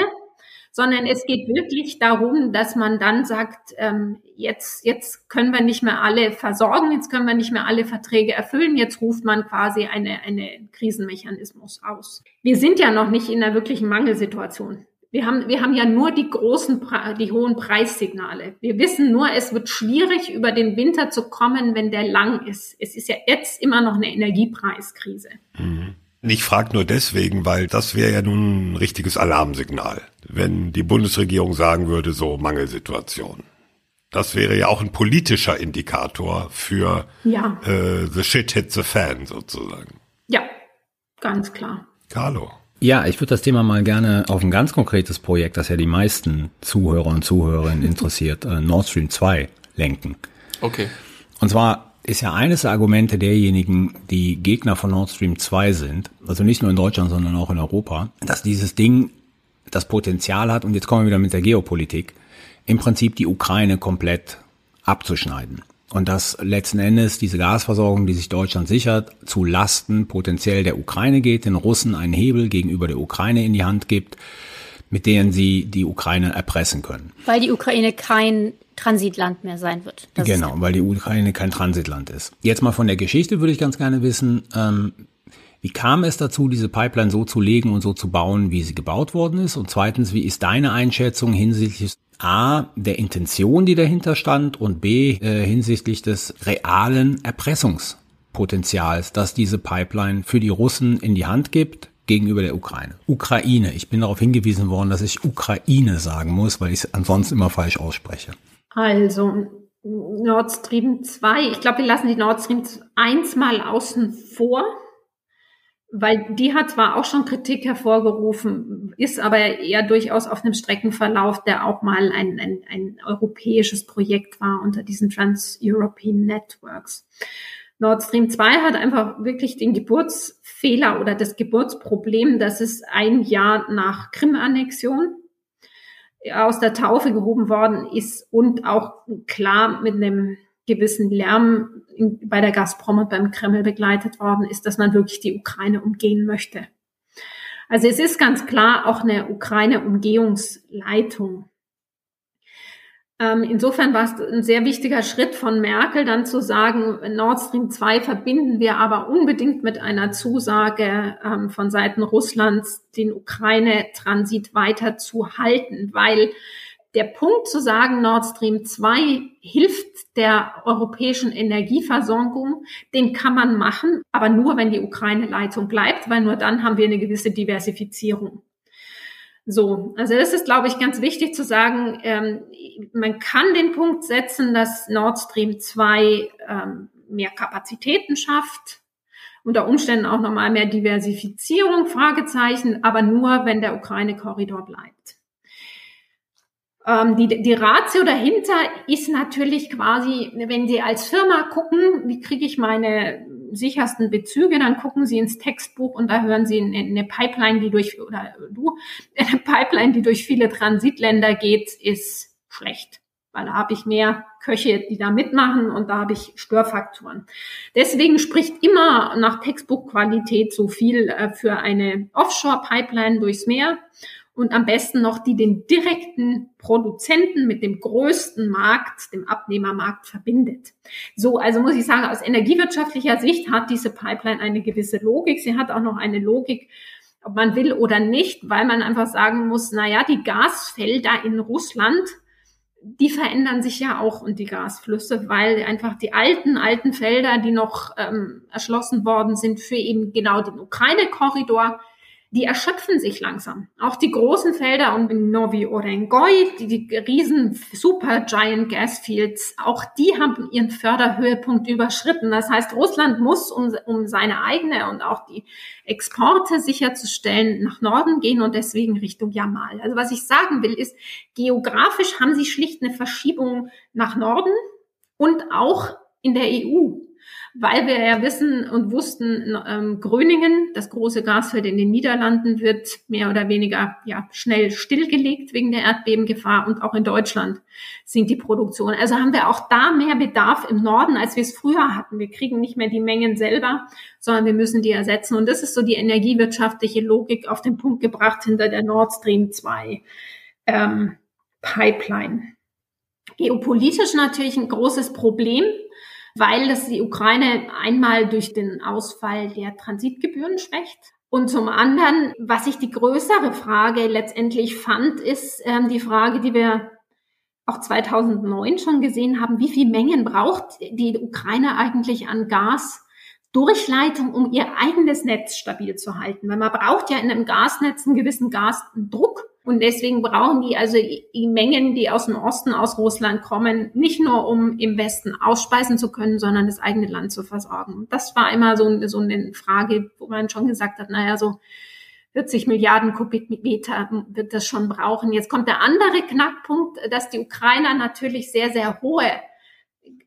sondern es geht wirklich darum, dass man dann sagt, ähm, jetzt, jetzt können wir nicht mehr alle versorgen, jetzt können wir nicht mehr alle Verträge erfüllen, jetzt ruft man quasi eine, eine Krisenmechanismus aus. Wir sind ja noch nicht in einer wirklichen Mangelsituation. Wir haben, wir haben ja nur die großen, die hohen Preissignale. Wir wissen nur, es wird schwierig, über den Winter zu kommen, wenn der lang ist. Es ist ja jetzt immer noch eine Energiepreiskrise. Mhm. Ich frage nur deswegen, weil das wäre ja nun ein richtiges Alarmsignal, wenn die Bundesregierung sagen würde, so Mangelsituation. Das wäre ja auch ein politischer Indikator für ja. äh, the shit hits the fan sozusagen. Ja, ganz klar. Carlo. Ja, ich würde das Thema mal gerne auf ein ganz konkretes Projekt, das ja die meisten Zuhörer und Zuhörerinnen interessiert, äh, Nord Stream 2 lenken. Okay. Und zwar ist ja eines der Argumente derjenigen, die Gegner von Nord Stream 2 sind, also nicht nur in Deutschland, sondern auch in Europa, dass dieses Ding das Potenzial hat, und jetzt kommen wir wieder mit der Geopolitik, im Prinzip die Ukraine komplett abzuschneiden. Und dass letzten Endes diese Gasversorgung, die sich Deutschland sichert, zu Lasten potenziell der Ukraine geht, den Russen einen Hebel gegenüber der Ukraine in die Hand gibt, mit denen sie die Ukraine erpressen können. Weil die Ukraine kein Transitland mehr sein wird. Das genau, weil die Ukraine kein Transitland ist. Jetzt mal von der Geschichte würde ich ganz gerne wissen, ähm, wie kam es dazu, diese Pipeline so zu legen und so zu bauen, wie sie gebaut worden ist? Und zweitens, wie ist deine Einschätzung hinsichtlich A, der Intention, die dahinter stand und B, äh, hinsichtlich des realen Erpressungspotenzials, das diese Pipeline für die Russen in die Hand gibt gegenüber der Ukraine. Ukraine. Ich bin darauf hingewiesen worden, dass ich Ukraine sagen muss, weil ich es ansonsten immer falsch ausspreche. Also Nord Stream 2, ich glaube, wir lassen die Nord Stream 1 mal außen vor, weil die hat zwar auch schon Kritik hervorgerufen, ist aber eher durchaus auf einem Streckenverlauf, der auch mal ein, ein, ein europäisches Projekt war unter diesen Trans-European Networks. Nord Stream 2 hat einfach wirklich den Geburtsfehler oder das Geburtsproblem, dass es ein Jahr nach Krim-Annexion aus der Taufe gehoben worden ist und auch klar mit einem gewissen Lärm bei der Gazprom und beim Kreml begleitet worden ist, dass man wirklich die Ukraine umgehen möchte. Also es ist ganz klar auch eine Ukraine-Umgehungsleitung. Ähm, insofern war es ein sehr wichtiger Schritt von Merkel, dann zu sagen, Nord Stream 2 verbinden wir aber unbedingt mit einer Zusage ähm, von Seiten Russlands, den Ukraine-Transit weiter zu halten, weil der Punkt zu sagen, Nord Stream 2 hilft der europäischen Energieversorgung, den kann man machen, aber nur, wenn die Ukraine-Leitung bleibt, weil nur dann haben wir eine gewisse Diversifizierung. So, also das ist, glaube ich, ganz wichtig zu sagen. Ähm, man kann den Punkt setzen, dass Nord Stream 2 ähm, mehr Kapazitäten schafft, unter Umständen auch nochmal mehr Diversifizierung, Fragezeichen, aber nur, wenn der Ukraine-Korridor bleibt. Ähm, die, die Ratio dahinter ist natürlich quasi, wenn Sie als Firma gucken, wie kriege ich meine sichersten Bezüge, dann gucken Sie ins Textbuch und da hören Sie eine Pipeline, die durch, oder du, *laughs* eine Pipeline, die durch viele Transitländer geht, ist schlecht. Weil da habe ich mehr Köche, die da mitmachen und da habe ich Störfaktoren. Deswegen spricht immer nach Textbuchqualität so viel äh, für eine Offshore-Pipeline durchs Meer und am besten noch die den direkten Produzenten mit dem größten Markt, dem Abnehmermarkt verbindet. So, also muss ich sagen, aus energiewirtschaftlicher Sicht hat diese Pipeline eine gewisse Logik. Sie hat auch noch eine Logik, ob man will oder nicht, weil man einfach sagen muss, na ja, die Gasfelder in Russland, die verändern sich ja auch und die Gasflüsse, weil einfach die alten, alten Felder, die noch ähm, erschlossen worden sind für eben genau den Ukraine-Korridor, die erschöpfen sich langsam. Auch die großen Felder in Novi Orengoi, die, die riesen Super Giant Gas Fields, auch die haben ihren Förderhöhepunkt überschritten. Das heißt, Russland muss, um, um seine eigene und auch die Exporte sicherzustellen, nach Norden gehen und deswegen Richtung Jamal. Also was ich sagen will, ist, geografisch haben sie schlicht eine Verschiebung nach Norden und auch in der EU weil wir ja wissen und wussten, ähm, Gröningen, das große Gasfeld in den Niederlanden, wird mehr oder weniger ja schnell stillgelegt wegen der Erdbebengefahr und auch in Deutschland sinkt die Produktion. Also haben wir auch da mehr Bedarf im Norden, als wir es früher hatten. Wir kriegen nicht mehr die Mengen selber, sondern wir müssen die ersetzen. Und das ist so die energiewirtschaftliche Logik auf den Punkt gebracht hinter der Nord Stream 2 ähm, Pipeline. Geopolitisch natürlich ein großes Problem weil das die Ukraine einmal durch den Ausfall der Transitgebühren schwächt. Und zum anderen, was ich die größere Frage letztendlich fand, ist ähm, die Frage, die wir auch 2009 schon gesehen haben, wie viel Mengen braucht die Ukraine eigentlich an Gas? Durchleitung, um ihr eigenes Netz stabil zu halten. Weil man braucht ja in einem Gasnetz einen gewissen Gasdruck. Und deswegen brauchen die also die Mengen, die aus dem Osten, aus Russland kommen, nicht nur um im Westen ausspeisen zu können, sondern das eigene Land zu versorgen. Das war immer so, so eine Frage, wo man schon gesagt hat, naja, so 40 Milliarden Kubikmeter wird das schon brauchen. Jetzt kommt der andere Knackpunkt, dass die Ukrainer natürlich sehr, sehr hohe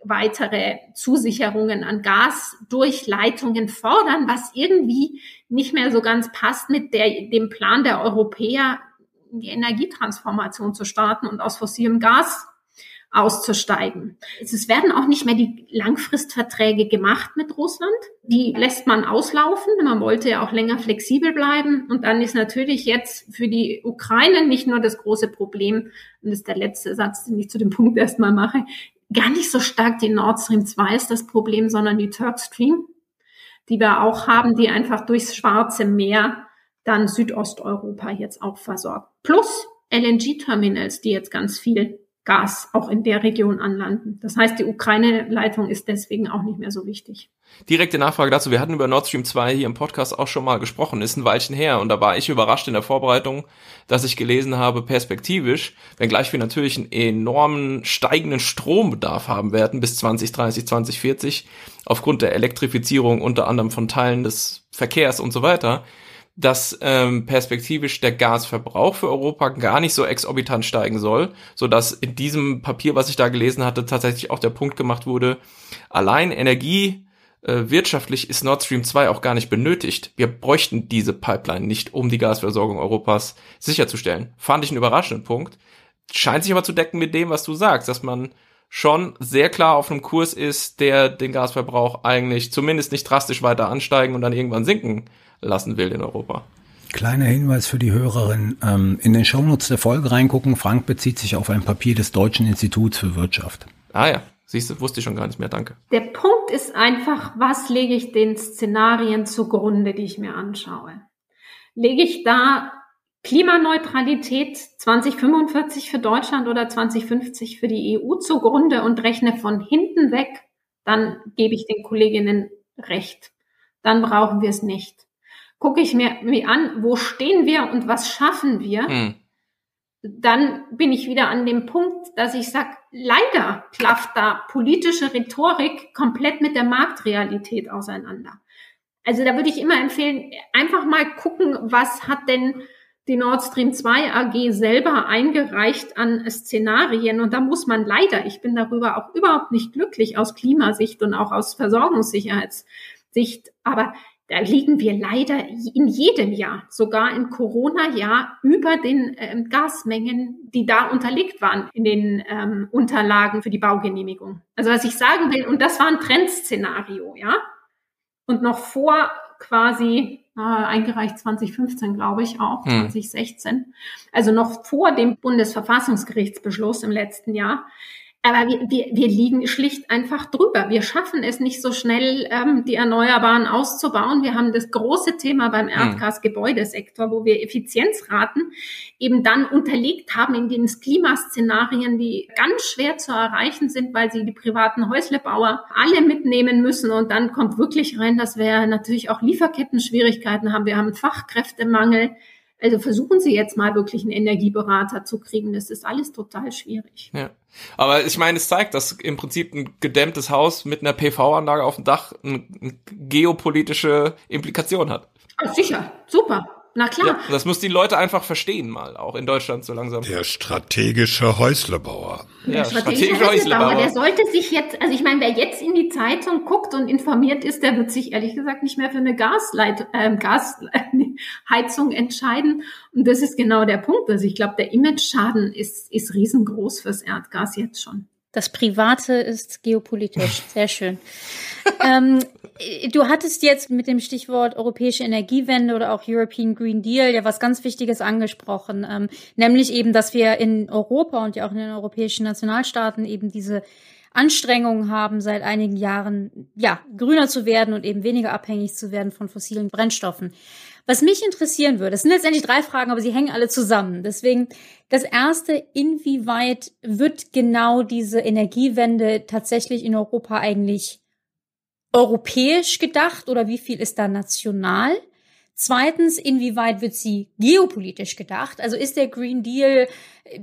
weitere Zusicherungen an Gas durch Leitungen fordern, was irgendwie nicht mehr so ganz passt mit der, dem Plan der Europäer, die Energietransformation zu starten und aus fossilem Gas auszusteigen. Es werden auch nicht mehr die Langfristverträge gemacht mit Russland. Die lässt man auslaufen. Man wollte ja auch länger flexibel bleiben. Und dann ist natürlich jetzt für die Ukraine nicht nur das große Problem, und das ist der letzte Satz, den ich zu dem Punkt erstmal mache, gar nicht so stark die Nord Stream 2 ist das Problem, sondern die Turk Stream, die wir auch haben, die einfach durchs Schwarze Meer dann Südosteuropa jetzt auch versorgt. Plus LNG-Terminals, die jetzt ganz viel Gas auch in der Region anlanden. Das heißt, die Ukraine-Leitung ist deswegen auch nicht mehr so wichtig. Direkte Nachfrage dazu. Wir hatten über Nord Stream 2 hier im Podcast auch schon mal gesprochen. Ist ein Weilchen her. Und da war ich überrascht in der Vorbereitung, dass ich gelesen habe, perspektivisch, wenngleich wir natürlich einen enormen steigenden Strombedarf haben werden bis 2030, 2040, aufgrund der Elektrifizierung unter anderem von Teilen des Verkehrs und so weiter, dass ähm, perspektivisch der Gasverbrauch für Europa gar nicht so exorbitant steigen soll, so dass in diesem Papier, was ich da gelesen hatte, tatsächlich auch der Punkt gemacht wurde, allein Energie äh, wirtschaftlich ist Nord Stream 2 auch gar nicht benötigt. Wir bräuchten diese Pipeline nicht, um die Gasversorgung Europas sicherzustellen. Fand ich einen überraschenden Punkt. Scheint sich aber zu decken mit dem, was du sagst, dass man schon sehr klar auf einem Kurs ist, der den Gasverbrauch eigentlich zumindest nicht drastisch weiter ansteigen und dann irgendwann sinken lassen will in Europa. Kleiner Hinweis für die Hörerin. Ähm, in den Shownotes der Folge reingucken. Frank bezieht sich auf ein Papier des Deutschen Instituts für Wirtschaft. Ah ja, siehst du, wusste ich schon gar nicht mehr, danke. Der Punkt ist einfach, was lege ich den Szenarien zugrunde, die ich mir anschaue? Lege ich da Klimaneutralität 2045 für Deutschland oder 2050 für die EU zugrunde und rechne von hinten weg, dann gebe ich den Kolleginnen recht. Dann brauchen wir es nicht gucke ich mir, mir an, wo stehen wir und was schaffen wir, hm. dann bin ich wieder an dem Punkt, dass ich sage, leider klafft da politische Rhetorik komplett mit der Marktrealität auseinander. Also da würde ich immer empfehlen, einfach mal gucken, was hat denn die Nord Stream 2 AG selber eingereicht an Szenarien. Und da muss man leider, ich bin darüber auch überhaupt nicht glücklich aus Klimasicht und auch aus Versorgungssicherheitssicht, aber da liegen wir leider in jedem Jahr, sogar im Corona-Jahr, über den ähm, Gasmengen, die da unterlegt waren in den ähm, Unterlagen für die Baugenehmigung. Also was ich sagen will, und das war ein Trendszenario, ja. Und noch vor quasi äh, eingereicht 2015, glaube ich auch, hm. 2016, also noch vor dem Bundesverfassungsgerichtsbeschluss im letzten Jahr, aber wir, wir, wir liegen schlicht einfach drüber. Wir schaffen es nicht so schnell, ähm, die Erneuerbaren auszubauen. Wir haben das große Thema beim hm. Erdgasgebäudesektor, wo wir Effizienzraten eben dann unterlegt haben in den Klimaszenarien, die ganz schwer zu erreichen sind, weil sie die privaten Häuslebauer alle mitnehmen müssen. Und dann kommt wirklich rein, dass wir natürlich auch Lieferketten-Schwierigkeiten haben. Wir haben Fachkräftemangel. Also versuchen Sie jetzt mal wirklich einen Energieberater zu kriegen. Das ist alles total schwierig. Ja. Aber ich meine, es zeigt, dass im Prinzip ein gedämmtes Haus mit einer PV-Anlage auf dem Dach eine geopolitische Implikation hat. Oh, sicher, super. Na klar. Ja, das muss die Leute einfach verstehen mal, auch in Deutschland so langsam. Der strategische Häuslebauer. Der ja, strategische, strategische Häuslebauer, der sollte sich jetzt, also ich meine, wer jetzt in die Zeitung guckt und informiert ist, der wird sich ehrlich gesagt nicht mehr für eine Gasleit, äh, Gasheizung *laughs* entscheiden. Und das ist genau der Punkt. Also ich glaube, der Image-Schaden ist, ist riesengroß fürs Erdgas jetzt schon. Das Private ist geopolitisch. *laughs* Sehr schön. ähm, du hattest jetzt mit dem Stichwort europäische Energiewende oder auch European Green Deal ja was ganz Wichtiges angesprochen, ähm, nämlich eben, dass wir in Europa und ja auch in den europäischen Nationalstaaten eben diese Anstrengungen haben, seit einigen Jahren ja grüner zu werden und eben weniger abhängig zu werden von fossilen Brennstoffen. Was mich interessieren würde, es sind letztendlich drei Fragen, aber sie hängen alle zusammen. Deswegen das erste, inwieweit wird genau diese Energiewende tatsächlich in Europa eigentlich europäisch gedacht oder wie viel ist da national? Zweitens, inwieweit wird sie geopolitisch gedacht? Also ist der Green Deal, äh,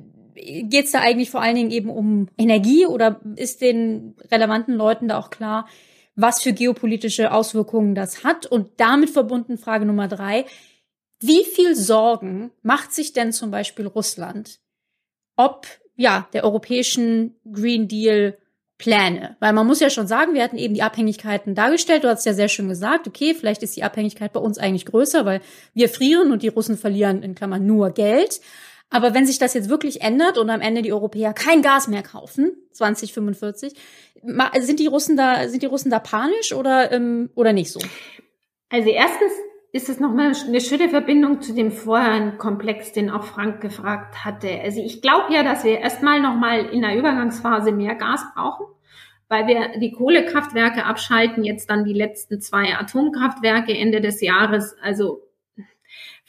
geht es da eigentlich vor allen Dingen eben um Energie oder ist den relevanten Leuten da auch klar, was für geopolitische Auswirkungen das hat. Und damit verbunden Frage Nummer drei. Wie viel Sorgen macht sich denn zum Beispiel Russland, ob ja der europäischen Green Deal Pläne? Weil man muss ja schon sagen, wir hatten eben die Abhängigkeiten dargestellt. Du hast ja sehr schön gesagt, okay, vielleicht ist die Abhängigkeit bei uns eigentlich größer, weil wir frieren und die Russen verlieren in Klammern nur Geld. Aber wenn sich das jetzt wirklich ändert und am Ende die Europäer kein Gas mehr kaufen, 2045, sind die Russen da, sind die Russen da panisch oder, ähm, oder nicht so? Also erstens ist es nochmal eine schöne Verbindung zu dem vorherigen Komplex, den auch Frank gefragt hatte. Also ich glaube ja, dass wir erstmal nochmal in der Übergangsphase mehr Gas brauchen, weil wir die Kohlekraftwerke abschalten, jetzt dann die letzten zwei Atomkraftwerke Ende des Jahres. Also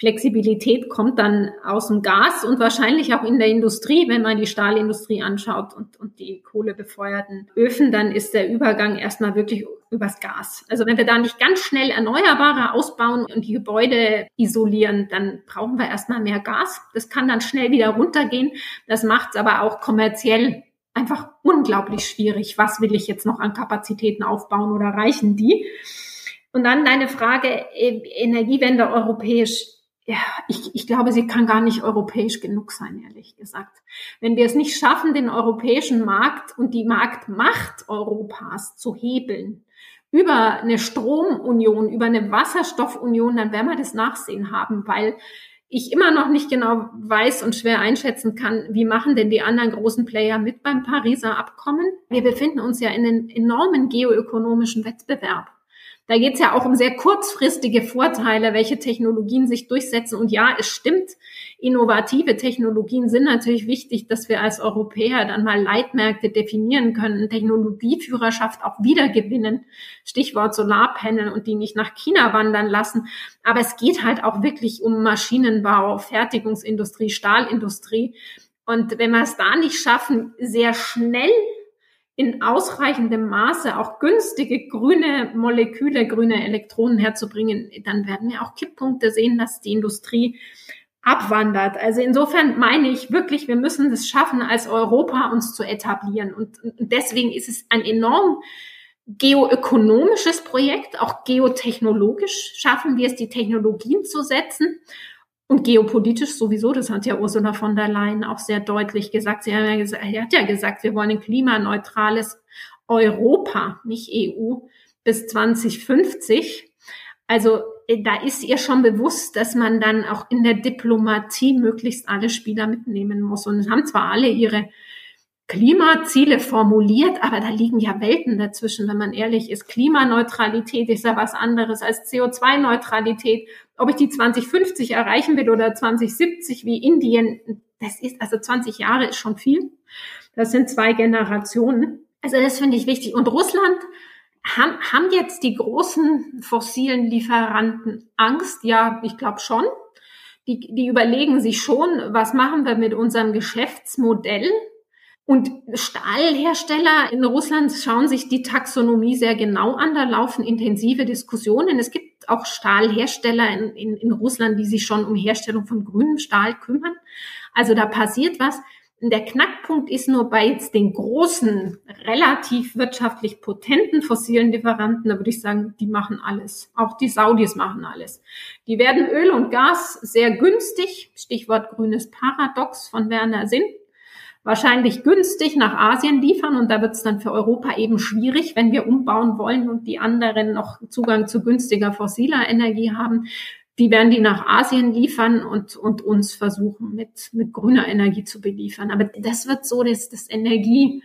Flexibilität kommt dann aus dem Gas und wahrscheinlich auch in der Industrie, wenn man die Stahlindustrie anschaut und, und die kohlebefeuerten Öfen, dann ist der Übergang erstmal wirklich übers Gas. Also wenn wir da nicht ganz schnell Erneuerbare ausbauen und die Gebäude isolieren, dann brauchen wir erstmal mehr Gas. Das kann dann schnell wieder runtergehen. Das macht es aber auch kommerziell einfach unglaublich schwierig. Was will ich jetzt noch an Kapazitäten aufbauen oder reichen die? Und dann deine Frage, äh, Energiewende europäisch. Ja, ich, ich glaube, sie kann gar nicht europäisch genug sein, ehrlich gesagt. Wenn wir es nicht schaffen, den europäischen Markt und die Marktmacht Europas zu hebeln, über eine Stromunion, über eine Wasserstoffunion, dann werden wir das Nachsehen haben, weil ich immer noch nicht genau weiß und schwer einschätzen kann, wie machen denn die anderen großen Player mit beim Pariser Abkommen. Wir befinden uns ja in einem enormen geoökonomischen Wettbewerb. Da geht es ja auch um sehr kurzfristige Vorteile, welche Technologien sich durchsetzen. Und ja, es stimmt, innovative Technologien sind natürlich wichtig, dass wir als Europäer dann mal Leitmärkte definieren können, Technologieführerschaft auch wiedergewinnen. Stichwort Solarpanel und die nicht nach China wandern lassen. Aber es geht halt auch wirklich um Maschinenbau, Fertigungsindustrie, Stahlindustrie. Und wenn wir es da nicht schaffen, sehr schnell in ausreichendem Maße auch günstige grüne Moleküle, grüne Elektronen herzubringen, dann werden wir auch Kipppunkte sehen, dass die Industrie abwandert. Also insofern meine ich wirklich, wir müssen es schaffen, als Europa uns zu etablieren. Und deswegen ist es ein enorm geoökonomisches Projekt, auch geotechnologisch schaffen wir es, die Technologien zu setzen. Und geopolitisch sowieso, das hat ja Ursula von der Leyen auch sehr deutlich gesagt. Sie hat ja gesagt, hat ja gesagt, wir wollen ein klimaneutrales Europa, nicht EU, bis 2050. Also äh, da ist ihr schon bewusst, dass man dann auch in der Diplomatie möglichst alle Spieler mitnehmen muss. Und es haben zwar alle ihre Klimaziele formuliert, aber da liegen ja Welten dazwischen, wenn man ehrlich ist. Klimaneutralität ist ja was anderes als CO2-Neutralität. Ob ich die 2050 erreichen will oder 2070 wie Indien, das ist, also 20 Jahre ist schon viel. Das sind zwei Generationen. Also das finde ich wichtig. Und Russland haben, haben jetzt die großen fossilen Lieferanten Angst? Ja, ich glaube schon. Die, die überlegen sich schon, was machen wir mit unserem Geschäftsmodell? Und Stahlhersteller in Russland schauen sich die Taxonomie sehr genau an. Da laufen intensive Diskussionen. Es gibt auch Stahlhersteller in, in, in Russland, die sich schon um Herstellung von grünem Stahl kümmern. Also da passiert was. Der Knackpunkt ist nur bei jetzt den großen, relativ wirtschaftlich potenten fossilen Lieferanten, da würde ich sagen, die machen alles. Auch die Saudis machen alles. Die werden Öl und Gas sehr günstig, Stichwort grünes Paradox von Werner Sinn, wahrscheinlich günstig nach Asien liefern und da wird es dann für Europa eben schwierig, wenn wir umbauen wollen und die anderen noch Zugang zu günstiger fossiler Energie haben. Die werden die nach Asien liefern und, und uns versuchen, mit, mit grüner Energie zu beliefern. Aber das wird so das, das Energie,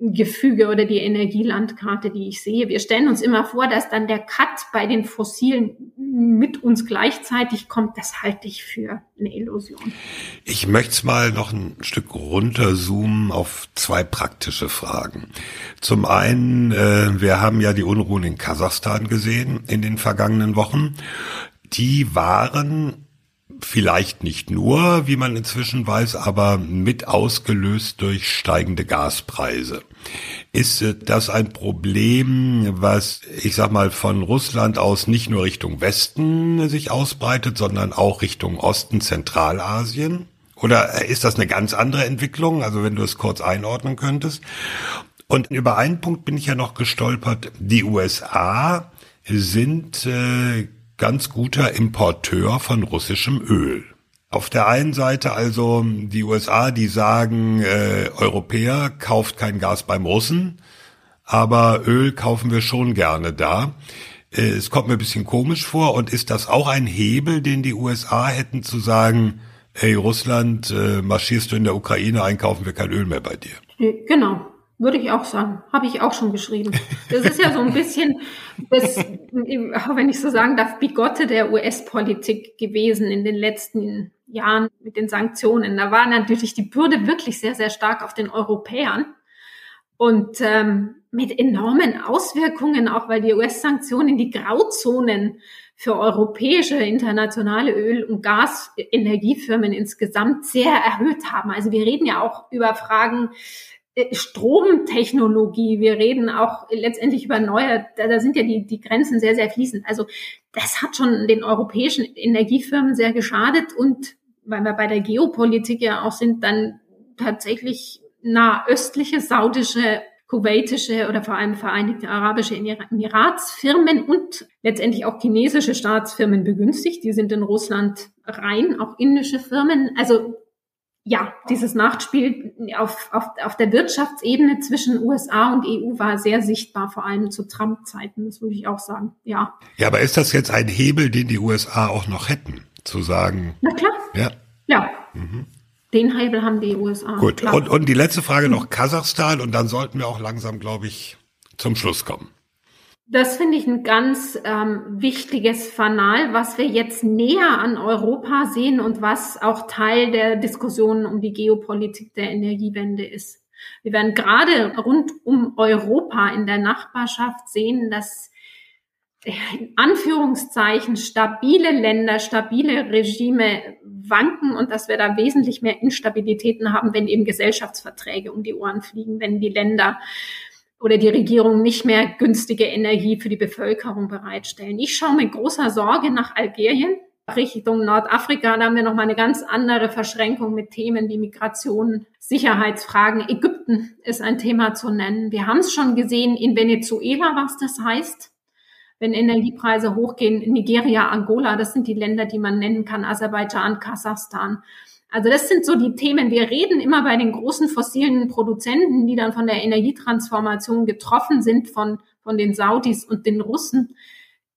Gefüge oder die Energielandkarte, die ich sehe. Wir stellen uns immer vor, dass dann der Cut bei den Fossilen mit uns gleichzeitig kommt. Das halte ich für eine Illusion. Ich möchte mal noch ein Stück runterzoomen auf zwei praktische Fragen. Zum einen, äh, wir haben ja die Unruhen in Kasachstan gesehen in den vergangenen Wochen. Die waren vielleicht nicht nur, wie man inzwischen weiß, aber mit ausgelöst durch steigende Gaspreise. Ist das ein Problem, was, ich sag mal, von Russland aus nicht nur Richtung Westen sich ausbreitet, sondern auch Richtung Osten, Zentralasien? Oder ist das eine ganz andere Entwicklung? Also wenn du es kurz einordnen könntest. Und über einen Punkt bin ich ja noch gestolpert. Die USA sind äh, ganz guter Importeur von russischem Öl. Auf der einen Seite also die USA, die sagen, äh, Europäer kauft kein Gas beim Russen, aber Öl kaufen wir schon gerne da. Äh, es kommt mir ein bisschen komisch vor und ist das auch ein Hebel, den die USA hätten zu sagen, hey Russland, äh, marschierst du in der Ukraine ein, kaufen wir kein Öl mehr bei dir? Genau, würde ich auch sagen. Habe ich auch schon geschrieben. Das ist ja so ein bisschen, das, wenn ich so sagen darf, Bigotte der US-Politik gewesen in den letzten Jahren mit den Sanktionen. Da war natürlich die Bürde wirklich sehr, sehr stark auf den Europäern. Und ähm, mit enormen Auswirkungen, auch weil die US-Sanktionen die Grauzonen für europäische internationale Öl- und Gasenergiefirmen insgesamt sehr erhöht haben. Also wir reden ja auch über Fragen Stromtechnologie, wir reden auch letztendlich über neue, da sind ja die, die Grenzen sehr, sehr fließend. Also das hat schon den europäischen Energiefirmen sehr geschadet und weil wir bei der Geopolitik ja auch sind, dann tatsächlich nahöstliche, saudische kuwaitische oder vor allem Vereinigte Arabische Emiratsfirmen und letztendlich auch chinesische Staatsfirmen begünstigt. Die sind in Russland rein, auch indische Firmen. Also ja, dieses Nachspiel auf, auf, auf der Wirtschaftsebene zwischen USA und EU war sehr sichtbar, vor allem zu Trump-Zeiten, das würde ich auch sagen, ja. Ja, aber ist das jetzt ein Hebel, den die USA auch noch hätten, zu sagen? Na klar. Ja. Ja. Mhm. Den Hebel haben die USA. Gut, und, und die letzte Frage noch Kasachstan und dann sollten wir auch langsam, glaube ich, zum Schluss kommen. Das finde ich ein ganz ähm, wichtiges Fanal, was wir jetzt näher an Europa sehen und was auch Teil der Diskussionen um die Geopolitik der Energiewende ist. Wir werden gerade rund um Europa in der Nachbarschaft sehen, dass in Anführungszeichen stabile Länder, stabile Regime wanken und dass wir da wesentlich mehr Instabilitäten haben, wenn eben Gesellschaftsverträge um die Ohren fliegen, wenn die Länder oder die Regierung nicht mehr günstige Energie für die Bevölkerung bereitstellen. Ich schaue mit großer Sorge nach Algerien, Richtung Nordafrika. Da haben wir noch mal eine ganz andere Verschränkung mit Themen wie Migration, Sicherheitsfragen. Ägypten ist ein Thema zu nennen. Wir haben es schon gesehen in Venezuela, was das heißt wenn Energiepreise hochgehen, Nigeria, Angola, das sind die Länder, die man nennen kann, Aserbaidschan, Kasachstan. Also das sind so die Themen. Wir reden immer bei den großen fossilen Produzenten, die dann von der Energietransformation getroffen sind, von, von den Saudis und den Russen.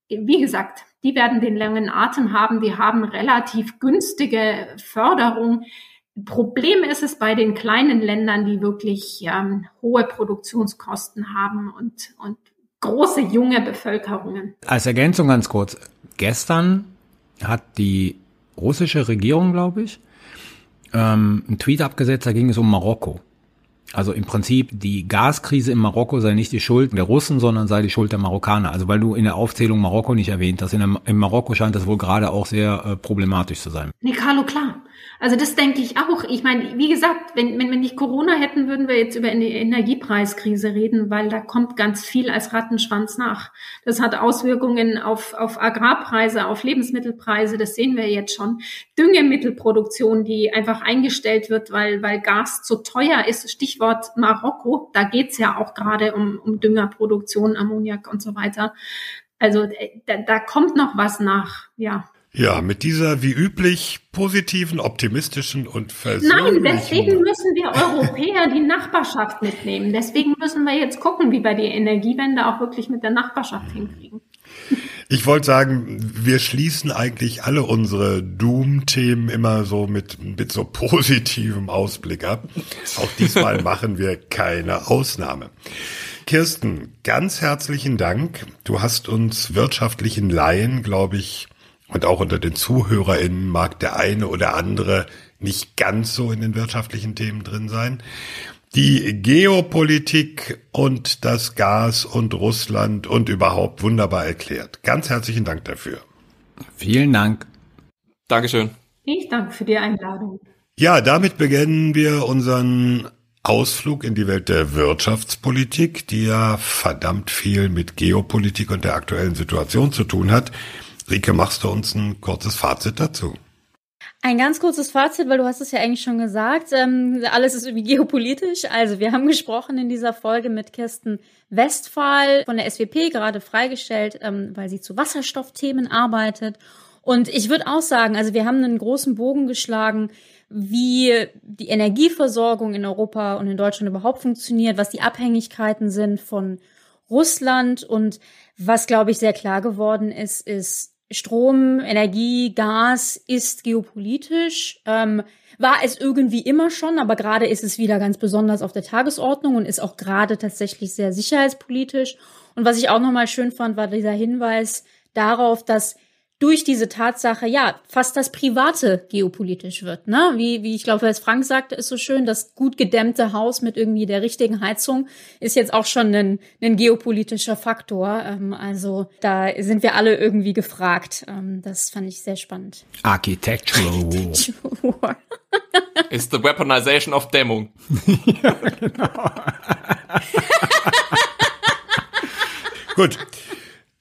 Wie gesagt, die werden den langen Atem haben. Die haben relativ günstige Förderung. Problem ist es bei den kleinen Ländern, die wirklich ähm, hohe Produktionskosten haben und, und große junge Bevölkerungen. Als Ergänzung ganz kurz. Gestern hat die russische Regierung, glaube ich, ähm, einen Tweet abgesetzt, da ging es um Marokko. Also im Prinzip die Gaskrise in Marokko sei nicht die Schuld der Russen, sondern sei die Schuld der Marokkaner. Also weil du in der Aufzählung Marokko nicht erwähnt hast. In, der, in Marokko scheint das wohl gerade auch sehr äh, problematisch zu sein. Nee, Carlo, klar. Also das denke ich auch. Ich meine, wie gesagt, wenn, wenn wir nicht Corona hätten, würden wir jetzt über eine Energiepreiskrise reden, weil da kommt ganz viel als Rattenschwanz nach. Das hat Auswirkungen auf, auf Agrarpreise, auf Lebensmittelpreise, das sehen wir jetzt schon. Düngemittelproduktion, die einfach eingestellt wird, weil, weil Gas zu teuer ist. Stichwort Marokko, da geht's ja auch gerade um, um Düngerproduktion, Ammoniak und so weiter. Also äh, da, da kommt noch was nach, ja. Ja, mit dieser wie üblich positiven, optimistischen und versöhnlichen... Nein, deswegen müssen wir Europäer die Nachbarschaft mitnehmen. Deswegen müssen wir jetzt gucken, wie wir die Energiewende auch wirklich mit der Nachbarschaft hinkriegen. Ich wollte sagen, wir schließen eigentlich alle unsere Doom-Themen immer so mit, mit so positivem Ausblick ab. Auch diesmal *laughs* machen wir keine Ausnahme. Kirsten, ganz herzlichen Dank. Du hast uns wirtschaftlichen Laien, glaube ich, und auch unter den ZuhörerInnen mag der eine oder andere nicht ganz so in den wirtschaftlichen Themen drin sein. Die Geopolitik und das Gas und Russland und überhaupt wunderbar erklärt. Ganz herzlichen Dank dafür. Vielen Dank. Dankeschön. Ich danke für die Einladung. Ja, damit beginnen wir unseren Ausflug in die Welt der Wirtschaftspolitik, die ja verdammt viel mit Geopolitik und der aktuellen Situation zu tun hat. Rike, machst du uns ein kurzes Fazit dazu? Ein ganz kurzes Fazit, weil du hast es ja eigentlich schon gesagt. Ähm, alles ist irgendwie *laughs* geopolitisch. Also wir haben gesprochen in dieser Folge mit Kirsten Westphal von der SWP, gerade freigestellt, ähm, weil sie zu Wasserstoffthemen arbeitet. Und ich würde auch sagen, also wir haben einen großen Bogen geschlagen, wie die Energieversorgung in Europa und in Deutschland überhaupt funktioniert, was die Abhängigkeiten sind von Russland und was, glaube ich, sehr klar geworden ist, ist, Strom, Energie, Gas ist geopolitisch. Ähm, war es irgendwie immer schon, aber gerade ist es wieder ganz besonders auf der Tagesordnung und ist auch gerade tatsächlich sehr sicherheitspolitisch. Und was ich auch nochmal schön fand, war dieser Hinweis darauf, dass durch diese Tatsache, ja, fast das Private geopolitisch wird, ne? Wie, wie ich glaube, als Frank sagte, ist so schön, das gut gedämmte Haus mit irgendwie der richtigen Heizung ist jetzt auch schon ein, ein geopolitischer Faktor. Ähm, also da sind wir alle irgendwie gefragt. Ähm, das fand ich sehr spannend. Architectural War. ist *laughs* the weaponization of Dämmung. *laughs* ja, genau. *laughs* Gut.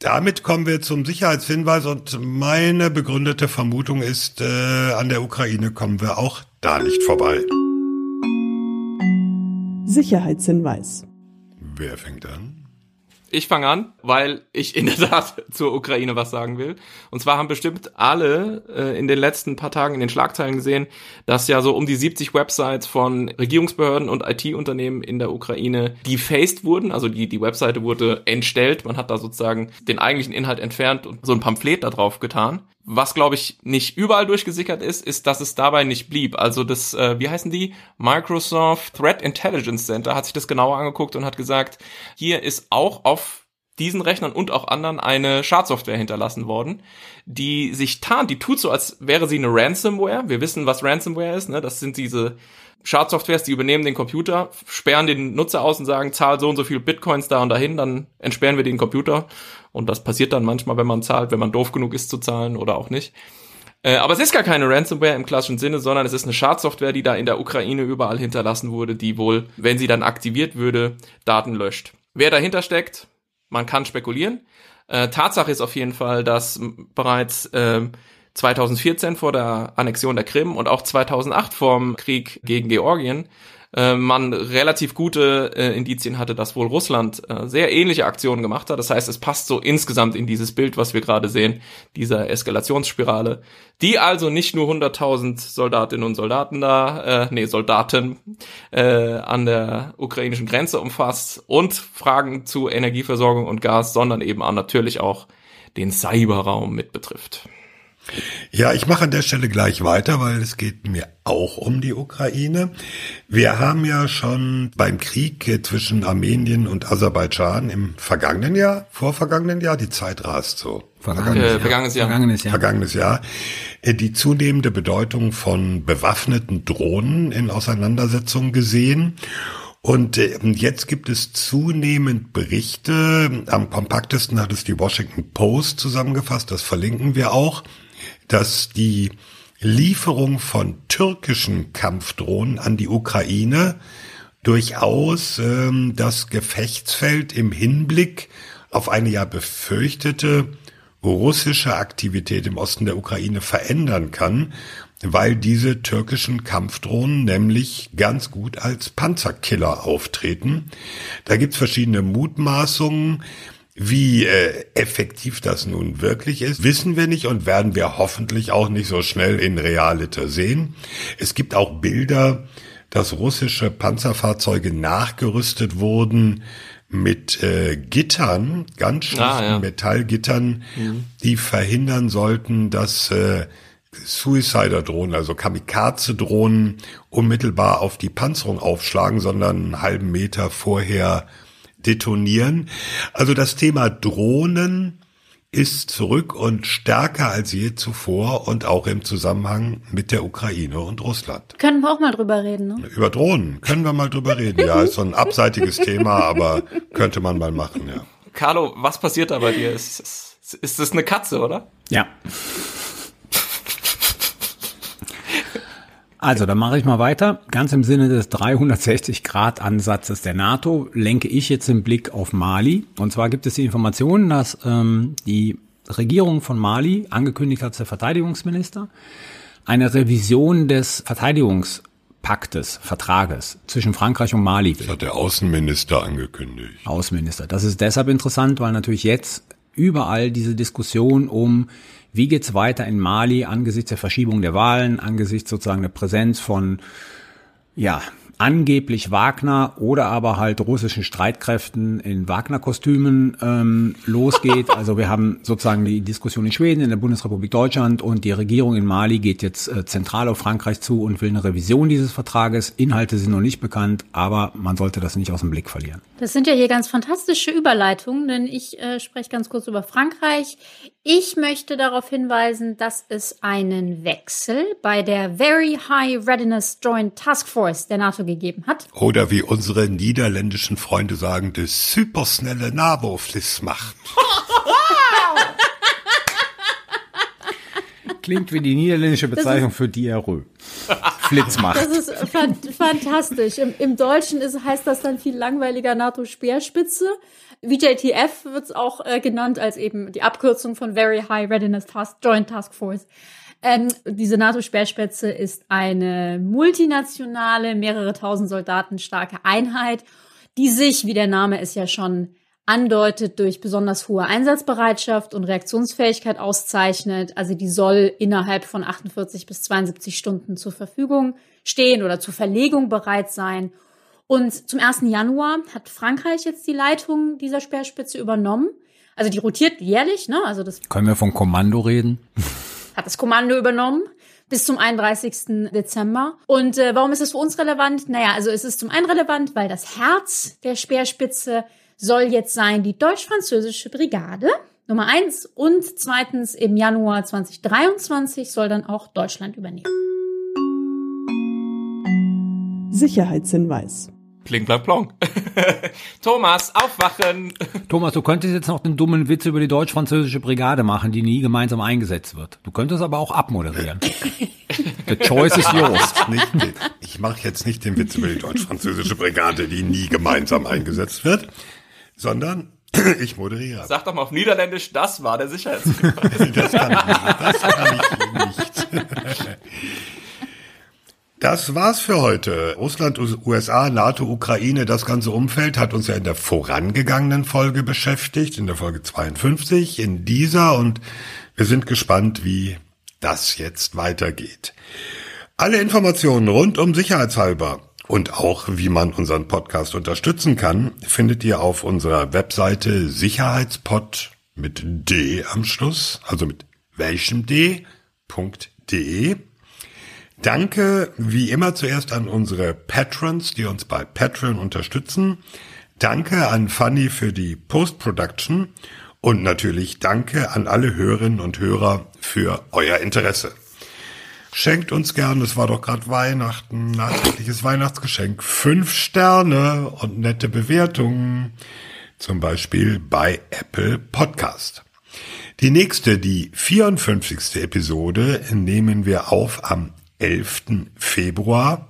Damit kommen wir zum Sicherheitshinweis und meine begründete Vermutung ist, äh, an der Ukraine kommen wir auch da nicht vorbei. Sicherheitshinweis. Wer fängt an? Ich fange an, weil ich in der Tat *laughs* zur Ukraine was sagen will. Und zwar haben bestimmt alle äh, in den letzten paar Tagen in den Schlagzeilen gesehen, dass ja so um die 70 Websites von Regierungsbehörden und IT-Unternehmen in der Ukraine defaced wurden. Also die, die Webseite wurde entstellt. Man hat da sozusagen den eigentlichen Inhalt entfernt und so ein Pamphlet da drauf getan. Was, glaube ich, nicht überall durchgesickert ist, ist, dass es dabei nicht blieb. Also das, äh, wie heißen die? Microsoft Threat Intelligence Center hat sich das genauer angeguckt und hat gesagt, hier ist auch auf diesen Rechnern und auch anderen eine Schadsoftware hinterlassen worden, die sich tarnt, die tut so, als wäre sie eine Ransomware. Wir wissen, was Ransomware ist, ne? Das sind diese Schadsoftwares, die übernehmen den Computer, sperren den Nutzer aus und sagen, zahl so und so viel Bitcoins da und dahin, dann entsperren wir den Computer. Und das passiert dann manchmal, wenn man zahlt, wenn man doof genug ist zu zahlen oder auch nicht. Äh, aber es ist gar keine Ransomware im klassischen Sinne, sondern es ist eine Schadsoftware, die da in der Ukraine überall hinterlassen wurde, die wohl, wenn sie dann aktiviert würde, Daten löscht. Wer dahinter steckt, man kann spekulieren. Äh, Tatsache ist auf jeden Fall, dass bereits äh, 2014 vor der Annexion der Krim und auch 2008 vorm Krieg gegen Georgien äh, man relativ gute äh, Indizien hatte, dass wohl Russland äh, sehr ähnliche Aktionen gemacht hat. Das heißt, es passt so insgesamt in dieses Bild, was wir gerade sehen, dieser Eskalationsspirale, die also nicht nur 100.000 Soldatinnen und Soldaten da, äh, nee, Soldaten äh, an der ukrainischen Grenze umfasst und Fragen zu Energieversorgung und Gas, sondern eben auch natürlich auch den Cyberraum mit betrifft. Ja, ich mache an der Stelle gleich weiter, weil es geht mir auch um die Ukraine. Wir haben ja schon beim Krieg zwischen Armenien und Aserbaidschan im vergangenen Jahr, vorvergangenen Jahr, die Zeit rast so. Vergangenes, äh, Jahr. vergangenes Jahr. Vergangenes Jahr. Vergangenes Jahr. Äh, die zunehmende Bedeutung von bewaffneten Drohnen in Auseinandersetzungen gesehen. Und äh, jetzt gibt es zunehmend Berichte, am kompaktesten hat es die Washington Post zusammengefasst, das verlinken wir auch, dass die Lieferung von türkischen Kampfdrohnen an die Ukraine durchaus ähm, das Gefechtsfeld im Hinblick auf eine ja befürchtete russische Aktivität im Osten der Ukraine verändern kann, weil diese türkischen Kampfdrohnen nämlich ganz gut als Panzerkiller auftreten. Da gibt's verschiedene Mutmaßungen. Wie äh, effektiv das nun wirklich ist, wissen wir nicht und werden wir hoffentlich auch nicht so schnell in Realite sehen. Es gibt auch Bilder, dass russische Panzerfahrzeuge nachgerüstet wurden mit äh, Gittern, ganz schlichten ah, ja. Metallgittern, mhm. die verhindern sollten, dass äh, Suicider-Drohnen, also Kamikaze-Drohnen, unmittelbar auf die Panzerung aufschlagen, sondern einen halben Meter vorher detonieren. Also das Thema Drohnen ist zurück und stärker als je zuvor und auch im Zusammenhang mit der Ukraine und Russland. Können wir auch mal drüber reden, ne? Über Drohnen können wir mal drüber reden. Ja, ist so ein abseitiges Thema, aber könnte man mal machen, ja. Carlo, was passiert da bei dir? Ist, ist, ist das eine Katze, oder? Ja. Also, dann mache ich mal weiter. Ganz im Sinne des 360-Grad-Ansatzes der NATO lenke ich jetzt den Blick auf Mali. Und zwar gibt es die Information, dass ähm, die Regierung von Mali angekündigt hat, der Verteidigungsminister, eine Revision des Verteidigungspaktes, Vertrages zwischen Frankreich und Mali. Das hat der Außenminister angekündigt. Außenminister. Das ist deshalb interessant, weil natürlich jetzt überall diese Diskussion um wie geht's weiter in Mali angesichts der Verschiebung der Wahlen, angesichts sozusagen der Präsenz von ja, angeblich Wagner oder aber halt russischen Streitkräften in Wagner-Kostümen ähm, losgeht. Also wir haben sozusagen die Diskussion in Schweden, in der Bundesrepublik Deutschland und die Regierung in Mali geht jetzt äh, zentral auf Frankreich zu und will eine Revision dieses Vertrages. Inhalte sind noch nicht bekannt, aber man sollte das nicht aus dem Blick verlieren. Das sind ja hier ganz fantastische Überleitungen, denn ich äh, spreche ganz kurz über Frankreich. Ich möchte darauf hinweisen, dass es einen Wechsel bei der Very High Readiness Joint Task Force der NATO gegeben hat. Oder wie unsere niederländischen Freunde sagen, das supersnelle NAVO-Fliss macht. *laughs* Klingt wie die niederländische Bezeichnung für Diarrhoe. Flitzmacht. Das ist fan fantastisch. Im, Im, Deutschen ist, heißt das dann viel langweiliger NATO-Speerspitze. VJTF wird es auch äh, genannt als eben die Abkürzung von Very High Readiness Task, Joint Task Force. Ähm, diese NATO-Speerspitze ist eine multinationale, mehrere tausend Soldaten starke Einheit, die sich, wie der Name es ja schon andeutet, durch besonders hohe Einsatzbereitschaft und Reaktionsfähigkeit auszeichnet. Also die soll innerhalb von 48 bis 72 Stunden zur Verfügung stehen oder zur Verlegung bereit sein. Und zum 1. Januar hat Frankreich jetzt die Leitung dieser Speerspitze übernommen. Also die rotiert jährlich, ne? Also das Können wir vom Kommando reden? Hat das Kommando übernommen bis zum 31. Dezember. Und äh, warum ist es für uns relevant? Naja, also es ist zum einen relevant, weil das Herz der Speerspitze soll jetzt sein die deutsch-französische Brigade. Nummer eins. Und zweitens im Januar 2023 soll dann auch Deutschland übernehmen. Sicherheitshinweis. Pling, plang, plong. *laughs* Thomas, aufwachen. Thomas, du könntest jetzt noch den dummen Witz über die deutsch-französische Brigade machen, die nie gemeinsam eingesetzt wird. Du könntest aber auch abmoderieren. *laughs* The choice is yours. Nicht, ich mache jetzt nicht den Witz über die deutsch-französische Brigade, die nie gemeinsam eingesetzt wird, sondern *clears throat* ich moderiere. Sag doch mal auf Niederländisch, das war der Sicherheitshinweis. *laughs* das kann ich nicht. Das kann ich nicht. Das war's für heute. Russland, USA, NATO, Ukraine, das ganze Umfeld hat uns ja in der vorangegangenen Folge beschäftigt, in der Folge 52, in dieser und wir sind gespannt, wie das jetzt weitergeht. Alle Informationen rund um Sicherheitshalber und auch wie man unseren Podcast unterstützen kann, findet ihr auf unserer Webseite sicherheitspod mit D am Schluss, also mit welchem D.de. Danke wie immer zuerst an unsere Patrons, die uns bei Patreon unterstützen. Danke an Fanny für die Post-Production und natürlich danke an alle Hörerinnen und Hörer für euer Interesse. Schenkt uns gern, es war doch gerade Weihnachten, nachträgliches Weihnachtsgeschenk, fünf Sterne und nette Bewertungen, zum Beispiel bei Apple Podcast. Die nächste, die 54. Episode, nehmen wir auf am 11. Februar.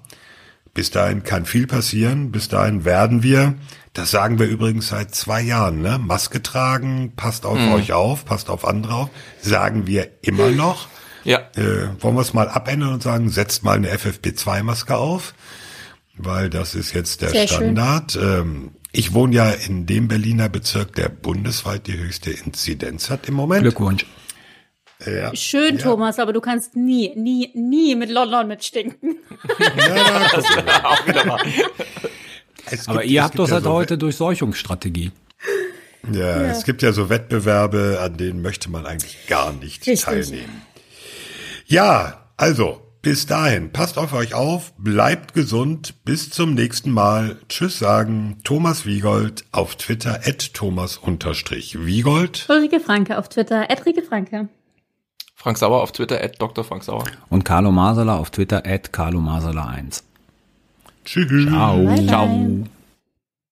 Bis dahin kann viel passieren. Bis dahin werden wir, das sagen wir übrigens seit zwei Jahren, ne? Maske tragen, passt auf mhm. euch auf, passt auf andere auf, sagen wir immer noch. Ja. Äh, wollen wir es mal abändern und sagen, setzt mal eine FFP2-Maske auf, weil das ist jetzt der Sehr Standard. Ähm, ich wohne ja in dem Berliner Bezirk, der bundesweit die höchste Inzidenz hat im Moment. Glückwunsch. Ja. Schön, ja. Thomas, aber du kannst nie, nie, nie mit London mitstinken. Ja, das auch wieder mal. aber ihr habt doch seit so heute Durchseuchungsstrategie. Ja, ja, es gibt ja so Wettbewerbe, an denen möchte man eigentlich gar nicht Richtig. teilnehmen. Ja, also, bis dahin, passt auf euch auf, bleibt gesund, bis zum nächsten Mal. Tschüss sagen Thomas Wiegold auf Twitter at Thomas Wiegold. Ulrike Franke auf Twitter at Rike Franke. Frank Sauer auf Twitter, at Dr. Frank Sauer. Und Carlo Masala auf Twitter, at Carlo Masala 1. Tschüss. Ciao. Bye, bye. Ciao.